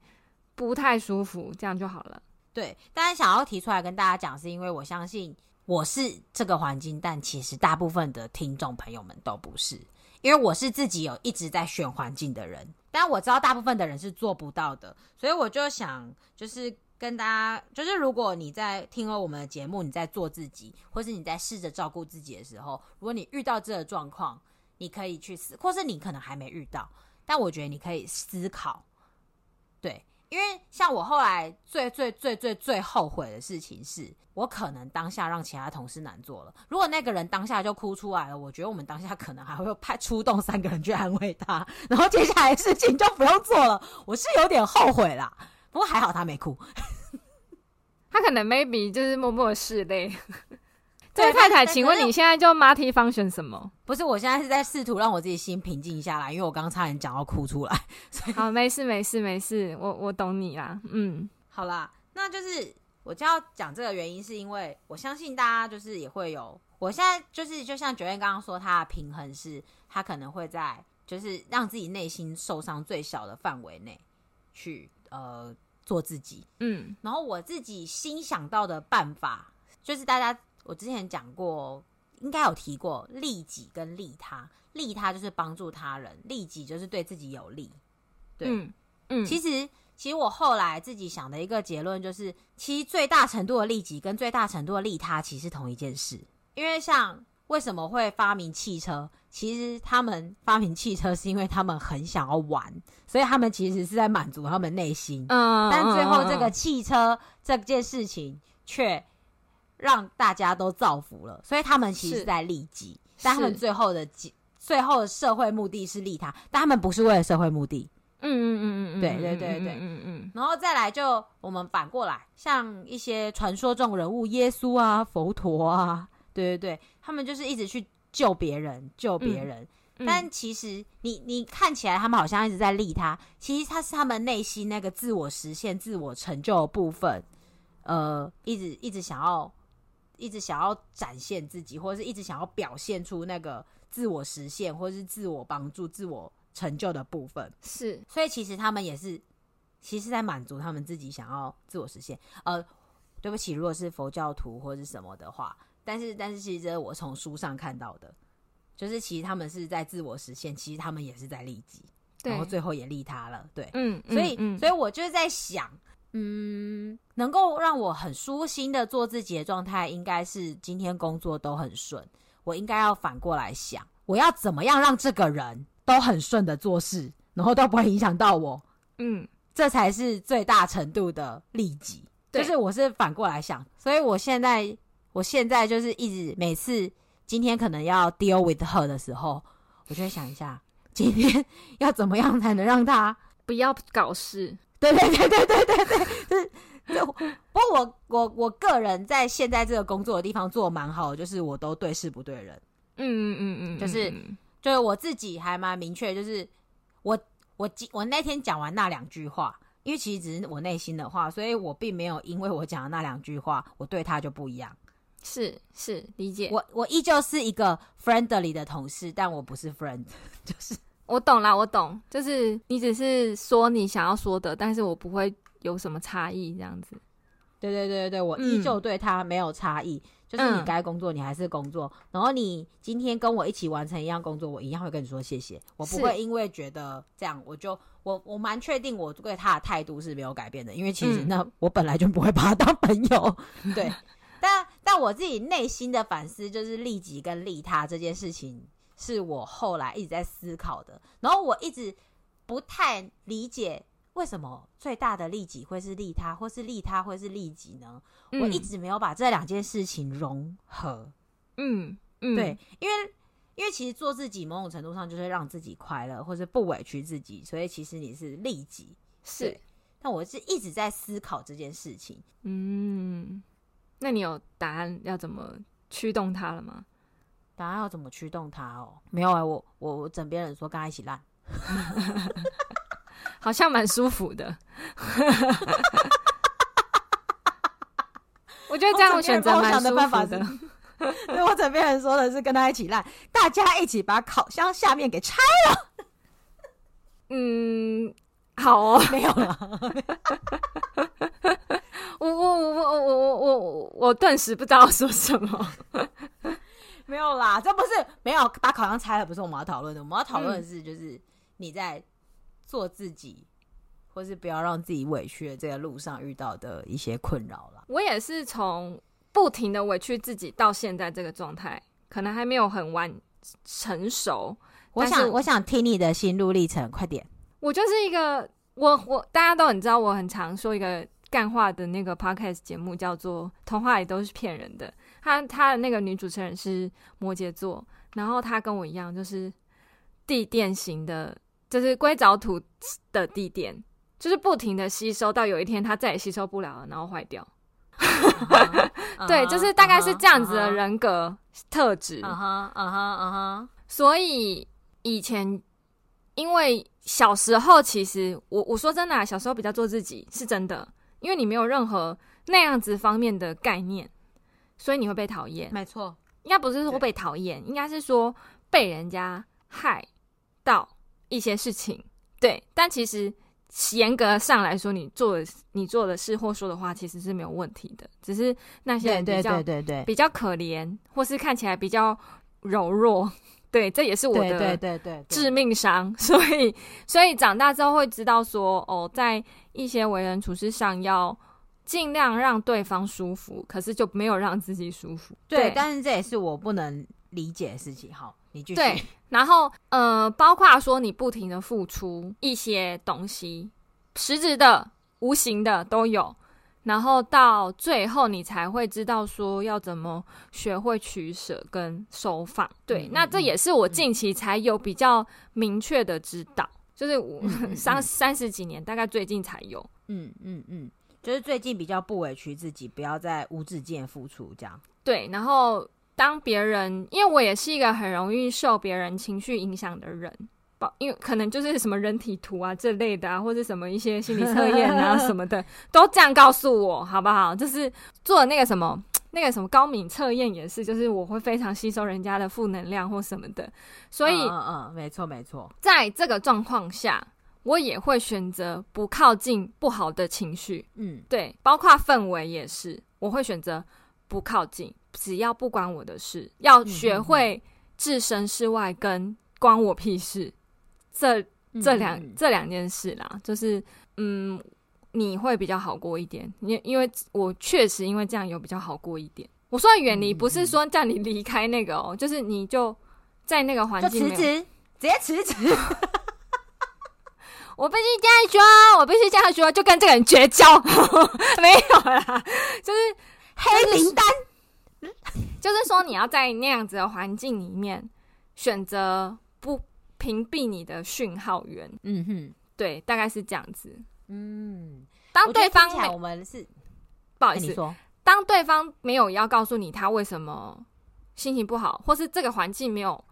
不太舒服，这样就好了。对，当然想要提出来跟大家讲，是因为我相信我是这个环境，但其实大部分的听众朋友们都不是，因为我是自己有一直在选环境的人，但我知道大部分的人是做不到的，所以我就想，就是跟大家，就是如果你在听了我们的节目，你在做自己，或是你在试着照顾自己的时候，如果你遇到这个状况，你可以去思，或是你可能还没遇到，但我觉得你可以思考，对。因为像我后来最最最最最后悔的事情是，我可能当下让其他同事难做了。如果那个人当下就哭出来了，我觉得我们当下可能还会派出动三个人去安慰他，然后接下来事情就不用做了。我是有点后悔啦，不过还好他没哭，(laughs) 他可能 maybe 就是默默的拭泪。这位太太，请问你现在就 multi-function 什么？不是，我现在是在试图让我自己心平静下来，因为我刚刚差点讲到哭出来。(laughs) 好，没事没事没事，我我懂你啦。嗯，好啦，那就是我就要讲这个原因，是因为我相信大家就是也会有，我现在就是就像 Joanne 刚刚说，他的平衡是，他可能会在就是让自己内心受伤最小的范围内去呃做自己。嗯，然后我自己新想到的办法就是大家。我之前讲过，应该有提过利己跟利他。利他就是帮助他人，利己就是对自己有利。对，嗯，嗯，其实，其实我后来自己想的一个结论就是，其实最大程度的利己跟最大程度的利他，其实是同一件事。因为像为什么会发明汽车，其实他们发明汽车是因为他们很想要玩，所以他们其实是在满足他们内心。嗯，但最后这个汽车这件事情却。让大家都造福了，所以他们其实是在利己，但他们最后的最后的社会目的是利他，但他们不是为了社会目的。嗯嗯嗯嗯嗯，对对对对，嗯嗯。然后再来就我们反过来，像一些传说中人物，耶稣啊、佛陀啊，对对对，他们就是一直去救别人，救别人。嗯、但其实你你看起来他们好像一直在利他，其实他是他们内心那个自我实现、自我成就的部分，呃，一直一直想要。一直想要展现自己，或者是一直想要表现出那个自我实现，或者是自我帮助、自我成就的部分。是，所以其实他们也是，其实在满足他们自己想要自我实现。呃，对不起，如果是佛教徒或者是什么的话，但是但是其实这是我从书上看到的，就是其实他们是在自我实现，其实他们也是在利己，然后最后也利他了。对，嗯，所以，嗯，所以我就是在想。嗯，能够让我很舒心的做自己的状态，应该是今天工作都很顺。我应该要反过来想，我要怎么样让这个人都很顺的做事，然后都不会影响到我。嗯，这才是最大程度的利己。就是我是反过来想，所以我现在，我现在就是一直每次今天可能要 deal with her 的时候，我就会想一下，今天 (laughs) 要怎么样才能让他不要搞事。对对对对对对对，就是，就不过我我我个人在现在这个工作的地方做蛮好的，就是我都对事不对人。嗯嗯嗯嗯，就是就是我自己还蛮明确，就是我我我那天讲完那两句话，因为其实只是我内心的话，所以我并没有因为我讲的那两句话，我对他就不一样。是是理解，我我依旧是一个 friendly 的同事，但我不是 friend，就是。我懂啦，我懂，就是你只是说你想要说的，但是我不会有什么差异这样子。对对对对，我依旧对他没有差异，嗯、就是你该工作你还是工作，嗯、然后你今天跟我一起完成一样工作，我一样会跟你说谢谢，我不会因为觉得这样我就我我蛮确定我对他的态度是没有改变的，因为其实那我本来就不会把他当朋友，嗯、对，(laughs) 但但我自己内心的反思就是利己跟利他这件事情是我后来一直在思考的，然后我一直不太理解。为什么最大的利己会是利他，或是利他会是利己呢？嗯、我一直没有把这两件事情融合。嗯嗯，对，因为因为其实做自己某种程度上就是让自己快乐，或是不委屈自己，所以其实你是利己。是，但我是一直在思考这件事情。嗯，那你有答案要怎么驱动它了吗？答案要怎么驱动它哦？没有啊、欸，我我我枕边人说跟他一起烂。(laughs) 好像蛮舒服的，我觉得这样选择蛮舒服的。(laughs) 因为我枕边人说的是跟他一起烂，大家一起把烤箱下面给拆了。嗯，好哦，没有了。(laughs) 我我我我我我我我顿时不知道说什么。没有啦，这不是没有把烤箱拆了，不是我们要讨论的。我们要讨论的是，就是你在。做自己，或是不要让自己委屈的这个路上遇到的一些困扰啦。我也是从不停的委屈自己到现在这个状态，可能还没有很完成熟。我想，我想听你的心路历程，快点。我就是一个，我我大家都很知道，我很常说一个干话的那个 podcast 节目，叫做《童话里都是骗人的》。他他的那个女主持人是摩羯座，然后他跟我一样，就是地垫型的。就是硅藻土的地垫，就是不停的吸收，到有一天它再也吸收不了了，然后坏掉。(laughs) 对，就是大概是这样子的人格特质。嗯哼，嗯哼，嗯哼。所以以前，因为小时候，其实我我说真的啊，小时候比较做自己是真的，因为你没有任何那样子方面的概念，所以你会被讨厌。没错，应该不是说被讨厌，应该是说被人家害到。一些事情，对，但其实严格上来说，你做的你做的事或说的话，其实是没有问题的。只是那些人比较对对对对，比较可怜，或是看起来比较柔弱，对，这也是我的对对对致命伤。所以，所以长大之后会知道说，哦，在一些为人处事上要尽量让对方舒服，可是就没有让自己舒服。对，对，但是这也是我不能理解的事情。好。你对，然后呃，包括说你不停的付出一些东西，实质的、无形的都有，然后到最后你才会知道说要怎么学会取舍跟收放。对，嗯、那这也是我近期才有比较明确的知道，嗯、就是我三、嗯、三十几年，大概最近才有。嗯嗯嗯，就是最近比较不委屈自己，不要再无止境付出这样。对，然后。当别人，因为我也是一个很容易受别人情绪影响的人，因为可能就是什么人体图啊这类的啊，或者什么一些心理测验啊什么的，(laughs) 都这样告诉我，好不好？就是做那个什么那个什么高敏测验也是，就是我会非常吸收人家的负能量或什么的，所以嗯嗯，没错没错，在这个状况下，我也会选择不靠近不好的情绪，嗯，对，包括氛围也是，我会选择不靠近。只要不关我的事，要学会置身事外跟关我屁事，这这两这两件事啦，就是嗯，你会比较好过一点。因因为我确实因为这样有比较好过一点。我说的远离不是说叫你离开那个哦，就是你就在那个环境辞职，直接辞职。(laughs) 我必须这样说，我必须这样说，就跟这个人绝交。(laughs) 没有啦，就是黑名单。就是说，你要在那样子的环境里面选择不屏蔽你的讯号源。嗯哼，对，大概是这样子。嗯，当对方我们是不好意思说，当对方没有要告诉你他为什么心情不好，或是这个环境没有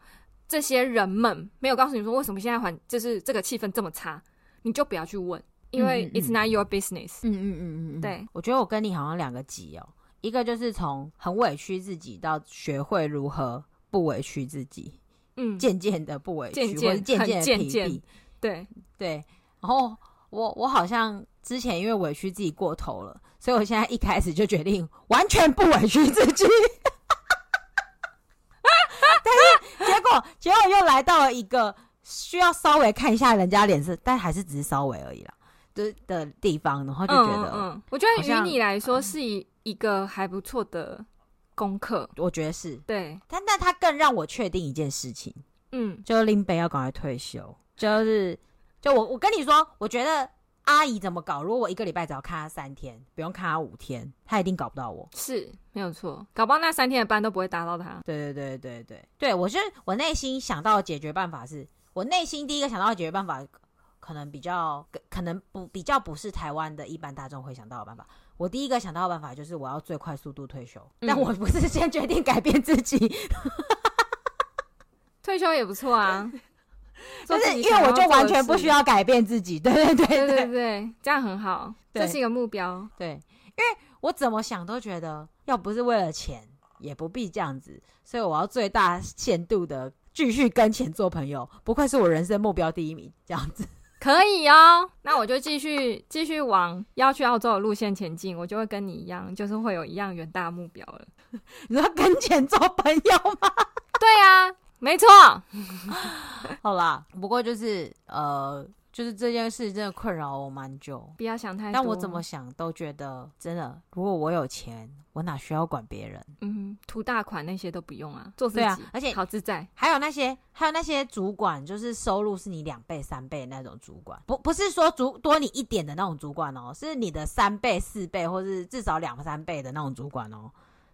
这些人们没有告诉你说为什么现在环就是这个气氛这么差，你就不要去问，因为 it's not your business。嗯嗯嗯嗯，对，我觉得我跟你好像两个级哦。一个就是从很委屈自己到学会如何不委屈自己，嗯，渐渐的不委屈，渐渐渐渐的疲惫，对对。然后我我好像之前因为委屈自己过头了，所以我现在一开始就决定完全不委屈自己。但是结果结果又来到了一个需要稍微看一下人家脸色，但还是只是稍微而已啦，的的地方，然后就觉得，嗯，嗯，我觉得于你来说是一一个还不错的功课，我觉得是。对，但但他更让我确定一件事情，嗯，就是林北要赶快退休，就是就我我跟你说，我觉得。阿姨怎么搞？如果我一个礼拜只要看她三天，不用看她五天，她一定搞不到我。是没有错，搞不到那三天的班都不会打到她。对对对对对对，我觉得我内心想到的解决办法是，我内心第一个想到的解决办法，可能比较可能不比较不是台湾的一般大众会想到的办法。我第一个想到的办法就是我要最快速度退休，嗯、但我不是先决定改变自己，(laughs) (laughs) 退休也不错啊。(laughs) 就是因为我就完全不需要改变自己，对对对对对对，这样很好，这是一个目标。对，因为我怎么想都觉得，要不是为了钱，也不必这样子，所以我要最大限度的继续跟钱做朋友。不愧是我人生目标第一名，这样子 (laughs) 可以哦。那我就继续继续往要去澳洲的路线前进，我就会跟你一样，就是会有一样远大目标了。(laughs) 你说跟钱做朋友吗？对啊。没错，(laughs) 好啦，不过就是呃，就是这件事真的困扰我蛮久。不要想太多，但我怎么想都觉得，真的，如果我有钱，我哪需要管别人？嗯，图大款那些都不用啊，做自己，啊，而且好自在。还有那些，还有那些主管，就是收入是你两倍、三倍那种主管，不不是说主多你一点的那种主管哦，是你的三倍、四倍，或是至少两三倍的那种主管哦。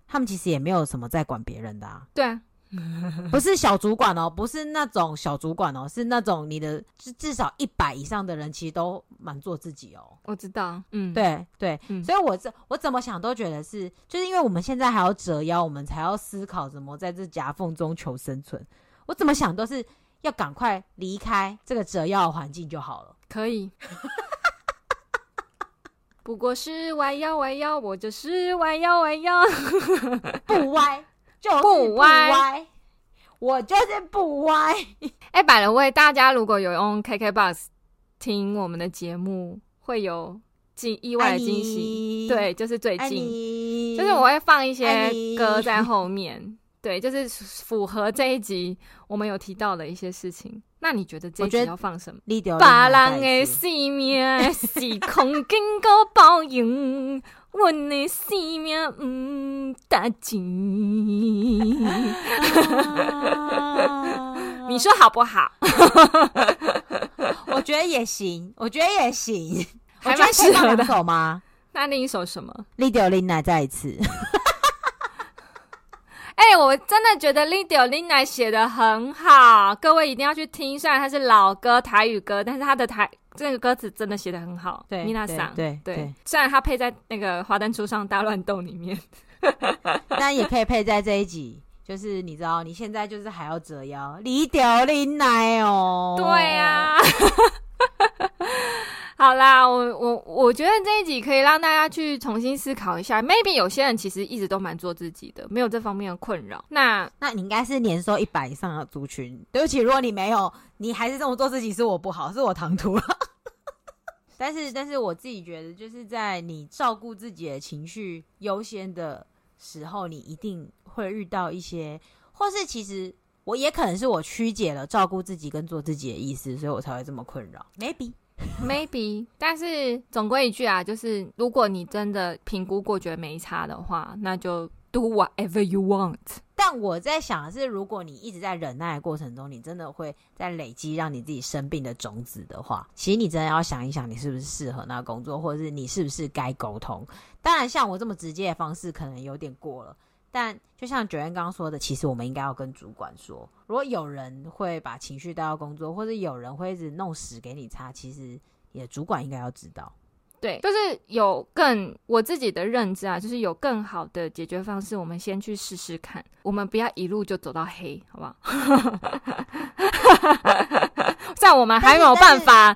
他们其实也没有什么在管别人的啊。对啊。(laughs) 不是小主管哦，不是那种小主管哦，是那种你的至至少一百以上的人，其实都蛮做自己哦。我知道，嗯，对对，嗯、所以我这我怎么想都觉得是，就是因为我们现在还要折腰，我们才要思考怎么在这夹缝中求生存。我怎么想都是要赶快离开这个折腰的环境就好了。可以，(laughs) 不过是弯腰弯腰，我就是弯腰弯腰，不歪。就是不歪，我就是不歪。哎，by the way，大家如果有用 KKBOX 听我们的节目，会有惊意外的惊喜。对，就是最近，就是我会放一些歌在后面。对，就是符合这一集我们有提到的一些事情。那你觉得这一集要放什么？把人的生命是空经过报应。我的生命唔得钱，(laughs) 你说好不好？(laughs) 我觉得也行，我觉得也行，还蛮适合的。首吗？那另一首什么？Lidio Lina 再一次。哎、欸，我真的觉得 Lidio Lina 写的很好，各位一定要去听。虽然它是老歌，台语歌，但是它的台。这个歌词真的写的很好，对，米娜桑，对对，对。虽然它配在那个《华灯初上大乱斗》里面，(laughs) 但也可以配在这一集。就是你知道，你现在就是还要折腰，你屌你奶哦。对呀、啊。好啦，我我我觉得这一集可以让大家去重新思考一下。Maybe 有些人其实一直都蛮做自己的，没有这方面的困扰。那那你应该是年收一百以上的族群。对不起，如果你没有，你还是这么做自己，是我不好，是我唐突了。(laughs) 但是，但是我自己觉得，就是在你照顾自己的情绪优先的时候，你一定会遇到一些，或是其实我也可能是我曲解了照顾自己跟做自己的意思，所以我才会这么困扰。Maybe。Maybe，但是总归一句啊，就是如果你真的评估过觉得没差的话，那就 do whatever you want。但我在想的是，如果你一直在忍耐的过程中，你真的会在累积让你自己生病的种子的话，其实你真的要想一想，你是不是适合那个工作，或者是你是不是该沟通。当然，像我这么直接的方式可能有点过了。但就像 Joanne 刚刚说的，其实我们应该要跟主管说，如果有人会把情绪带到工作，或者有人会一直弄屎给你擦，其实你的主管应该要知道。对，就是有更我自己的认知啊，就是有更好的解决方式，我们先去试试看，我们不要一路就走到黑，好不好？(laughs) 在我们还没有办法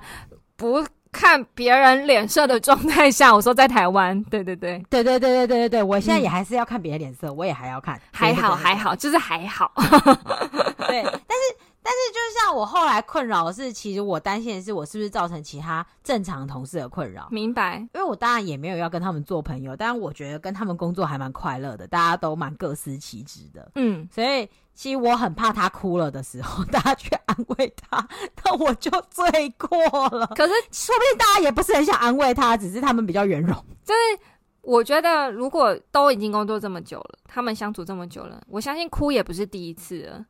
不。看别人脸色的状态下，我说在台湾，对 (laughs) 对对，对对对对对对对，我现在也还是要看别人脸色，嗯、我也还要看，还好还好，就是还好，(laughs) 对，但是但但是，就像我后来困扰的是，其实我担心的是，我是不是造成其他正常同事的困扰？明白？因为我当然也没有要跟他们做朋友，但是我觉得跟他们工作还蛮快乐的，大家都蛮各司其职的。嗯，所以其实我很怕他哭了的时候，大家去安慰他，那我就罪过了。可是，说不定大家也不是很想安慰他，只是他们比较圆融。就是我觉得，如果都已经工作这么久了，他们相处这么久了，我相信哭也不是第一次了，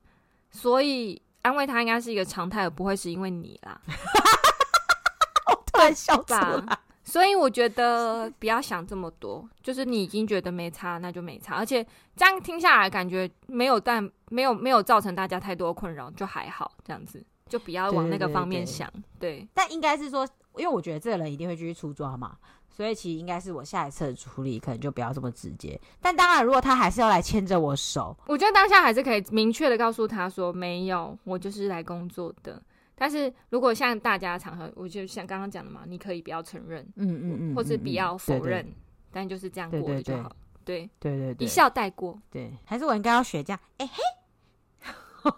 所以。安慰他应该是一个常态，而不会是因为你啦。(laughs) 我突然笑出来，所以我觉得不要想这么多，就是你已经觉得没差，那就没差。而且这样听下来，感觉没有，但没有没有造成大家太多困扰，就还好。这样子就不要往那个方面想。对，但应该是说，因为我觉得这个人一定会继续出抓嘛。所以其实应该是我下一次的处理，可能就不要这么直接。但当然，如果他还是要来牵着我手，我觉得当下还是可以明确的告诉他说，没有，我就是来工作的。但是如果像大家场合，我就像刚刚讲的嘛，你可以不要承认，嗯嗯嗯，嗯，或是不要否认，但就是这样过了就好。对对对，对，一笑带过。对，还是我应该要学这样？哎、欸、嘿，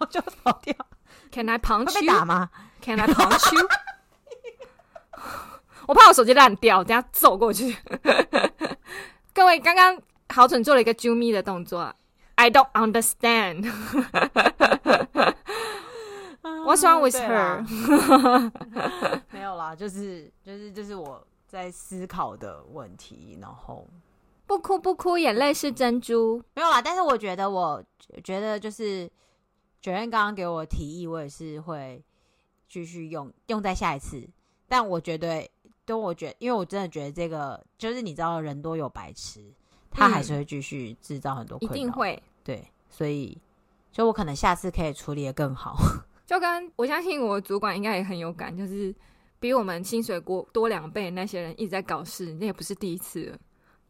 我就跑掉。Can I punch you？会被打吗？Can I punch you？(laughs) 我怕我手机烂掉，等下走过去。各位，刚刚豪蠢做了一个啾咪的动作，I don't understand。(laughs) What's wrong with her？(laughs) 没有啦，就是就是就是我在思考的问题。然后不哭不哭，眼泪是珍珠。没有啦，但是我觉得，我觉得就是九月刚刚给我提议，我也是会继续用用在下一次。但我觉得。都我觉得，因为我真的觉得这个就是你知道，人多有白痴，他还是会继续制造很多困扰。一定会对，所以，所以我可能下次可以处理的更好。就跟我相信我主管应该也很有感，就是比我们薪水过多两倍那些人一直在搞事，那也不是第一次了，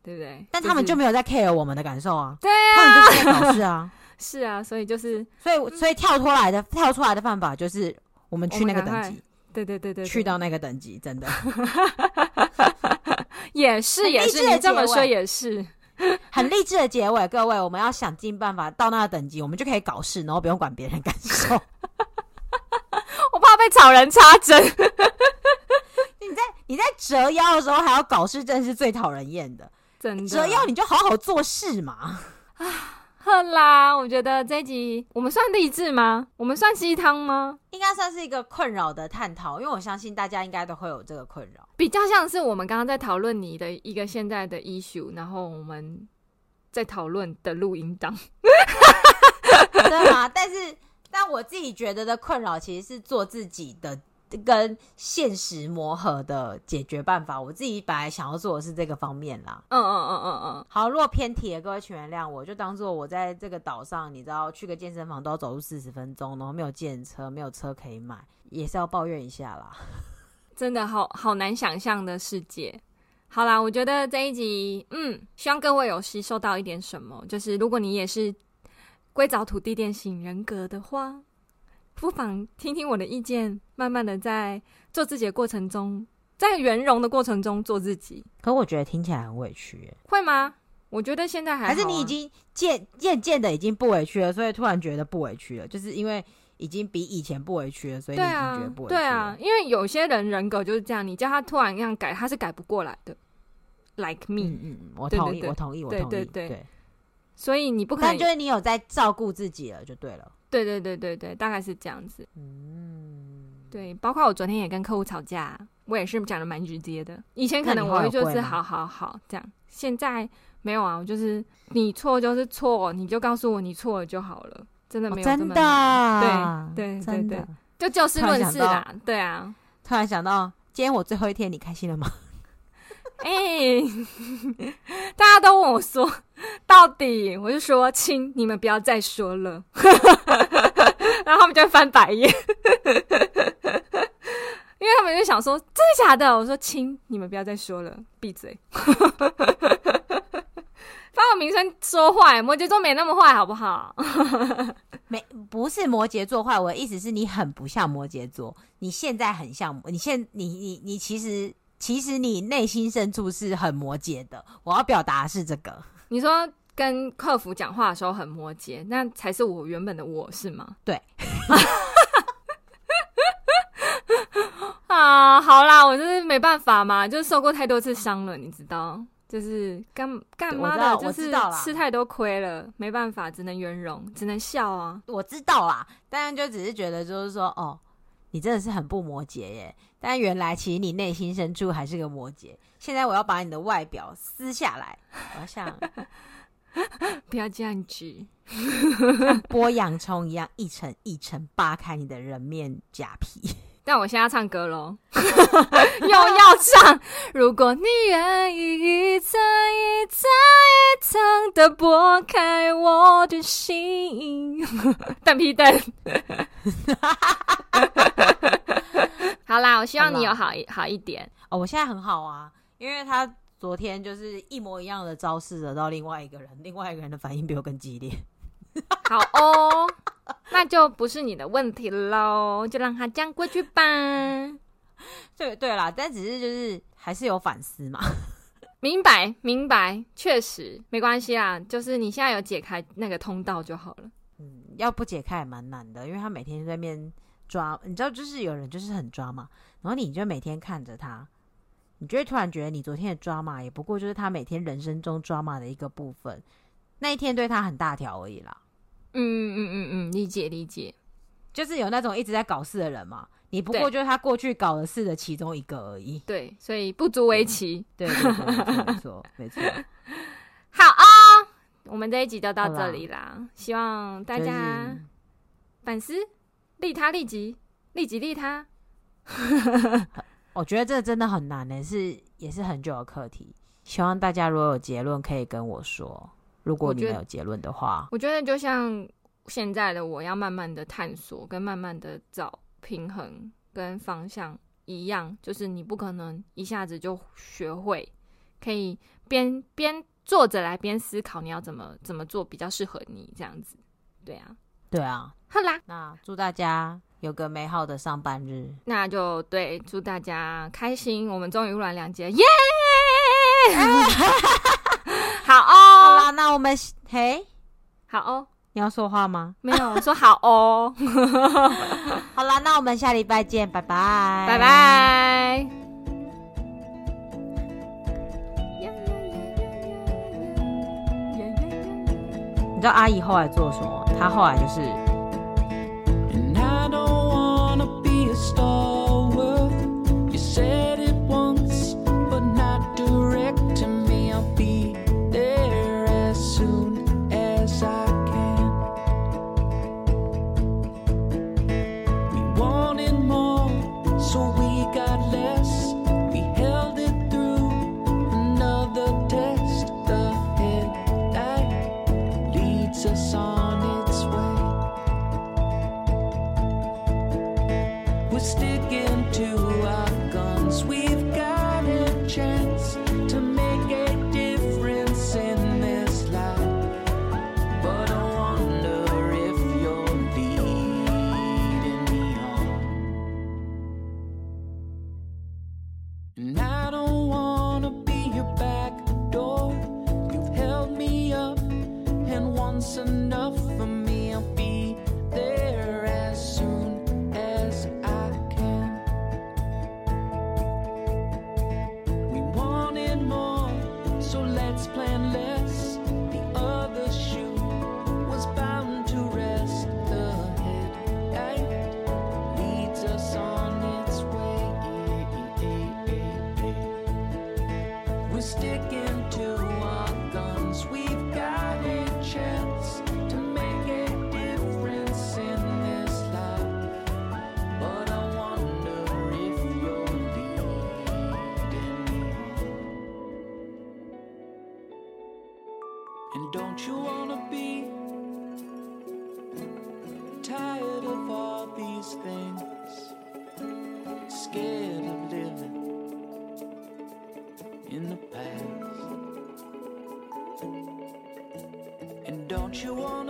对不对？但他们就没有在 care 我们的感受啊，对啊，他们就是在搞事啊，(laughs) 是啊，所以就是，所以所以跳脱来的、嗯、跳出来的办法就是我们去那个等级。对对对对，去到那个等级，真的也 (laughs) 是也是，你这么说也是很励志的结尾。各位，我们要想尽办法到那个等级，我们就可以搞事，然后不用管别人感受。我怕被草人插针。你在你在折腰的时候还要搞事，真的是最讨人厌的。真的折腰你就好好做事嘛。啊好啦，我觉得这一集我们算励志吗？我们算鸡汤吗？应该算是一个困扰的探讨，因为我相信大家应该都会有这个困扰。比较像是我们刚刚在讨论你的一个现在的 issue，然后我们在讨论的录音档，(laughs) 对啊？但是，但我自己觉得的困扰其实是做自己的。跟现实磨合的解决办法，我自己本来想要做的是这个方面啦。嗯嗯嗯嗯嗯。好，如果偏题了，各位请原谅我，就当做我在这个岛上，你知道，去个健身房都要走路四十分钟，然后没有健车，没有车可以买，也是要抱怨一下啦。(laughs) 真的好好难想象的世界。好啦，我觉得这一集，嗯，希望各位有吸收到一点什么，就是如果你也是硅藻土地电型人格的话。不妨听听我的意见，慢慢的在做自己的过程中，在圆融的过程中做自己。可我觉得听起来很委屈耶，会吗？我觉得现在还啊，还是你已经渐渐渐的已经不委屈了，所以突然觉得不委屈了，就是因为已经比以前不委屈了，所以你已经觉得不委屈了。对啊，因为有些人人格就是这样，你叫他突然这样改，他是改不过来的。Like me，嗯嗯，我同意，我同意，我同意，对对对。所以你不可能，但就是你有在照顾自己了，就对了。对对对对对，大概是这样子。嗯，对，包括我昨天也跟客户吵架，我也是讲的蛮直接的。以前可能我会就是好好好这样，现在没有啊，我就是你错就是错，你就告诉我你错了就好了，真的没有这么难。对对对对，就就事论事啦。对啊，突然想到，今天我最后一天，你开心了吗？哎、大家都问我说，到底我就说，亲，你们不要再说了，(laughs) 然后他们就翻白眼，因为他们就想说，真的假的？我说，亲，你们不要再说了，闭嘴，把我名声说坏，摩羯座没那么坏，好不好？(laughs) 没，不是摩羯座坏，我的意思是你很不像摩羯座，你现在很像，你现你你你其实。其实你内心深处是很摩羯的，我要表达是这个。你说跟客服讲话的时候很摩羯，那才是我原本的我是吗？对。(laughs) 啊，好啦，我就是没办法嘛，就是受过太多次伤了，你知道？就是干干嘛的？我知道，吃太多亏了，没办法，只能圆融，只能笑啊。我知道啦，但是就只是觉得，就是说，哦。你真的是很不摩羯耶，但原来其实你内心深处还是个摩羯。现在我要把你的外表撕下来，我要像。(laughs) 不要这样子，像剥洋葱一样一层一层扒开你的人面假皮。但我现在要唱歌喽，(laughs) 又要唱。如果你愿意一层一层一层的剥开我的心，(laughs) 蛋皮蛋。(laughs) 好啦，我希望你有好一好一点哦。我现在很好啊，因为他。昨天就是一模一样的招式惹到另外一个人，另外一个人的反应比我更激烈。好哦，(laughs) 那就不是你的问题喽，就让他这样过去吧。(laughs) 对对啦，但只是就是还是有反思嘛。(laughs) 明白明白，确实没关系啦，就是你现在有解开那个通道就好了。嗯，要不解开也蛮难的，因为他每天在那边抓，你知道，就是有人就是很抓嘛，然后你就每天看着他。你就会突然觉得，你昨天的抓马也不过就是他每天人生中抓马的一个部分，那一天对他很大条而已啦。嗯嗯嗯嗯，理解理解，就是有那种一直在搞事的人嘛，你不过就是他过去搞的事的其中一个而已。对，所以不足为奇。对对对，没错没错。(laughs) 好啊、哦，我们这一集就到这里啦，啦希望大家反思，利他利己，利己利他。(laughs) 我觉得这真的很难呢，是也是很久的课题。希望大家如果有结论可以跟我说。如果你没有结论的话，我觉得就像现在的我要慢慢的探索，跟慢慢的找平衡跟方向一样，就是你不可能一下子就学会，可以边边坐着来边思考你要怎么怎么做比较适合你这样子。对啊，对啊，好啦，那祝大家。有个美好的上班日，那就对，祝大家开心。我们终于录完两节，耶、yeah! (laughs) 那我们嘿，好哦，你要说话吗？没有，我说好哦。(laughs) 好啦，那我们下礼拜见，拜拜，拜拜。你知道阿姨后来做什么？她后来就是。you want.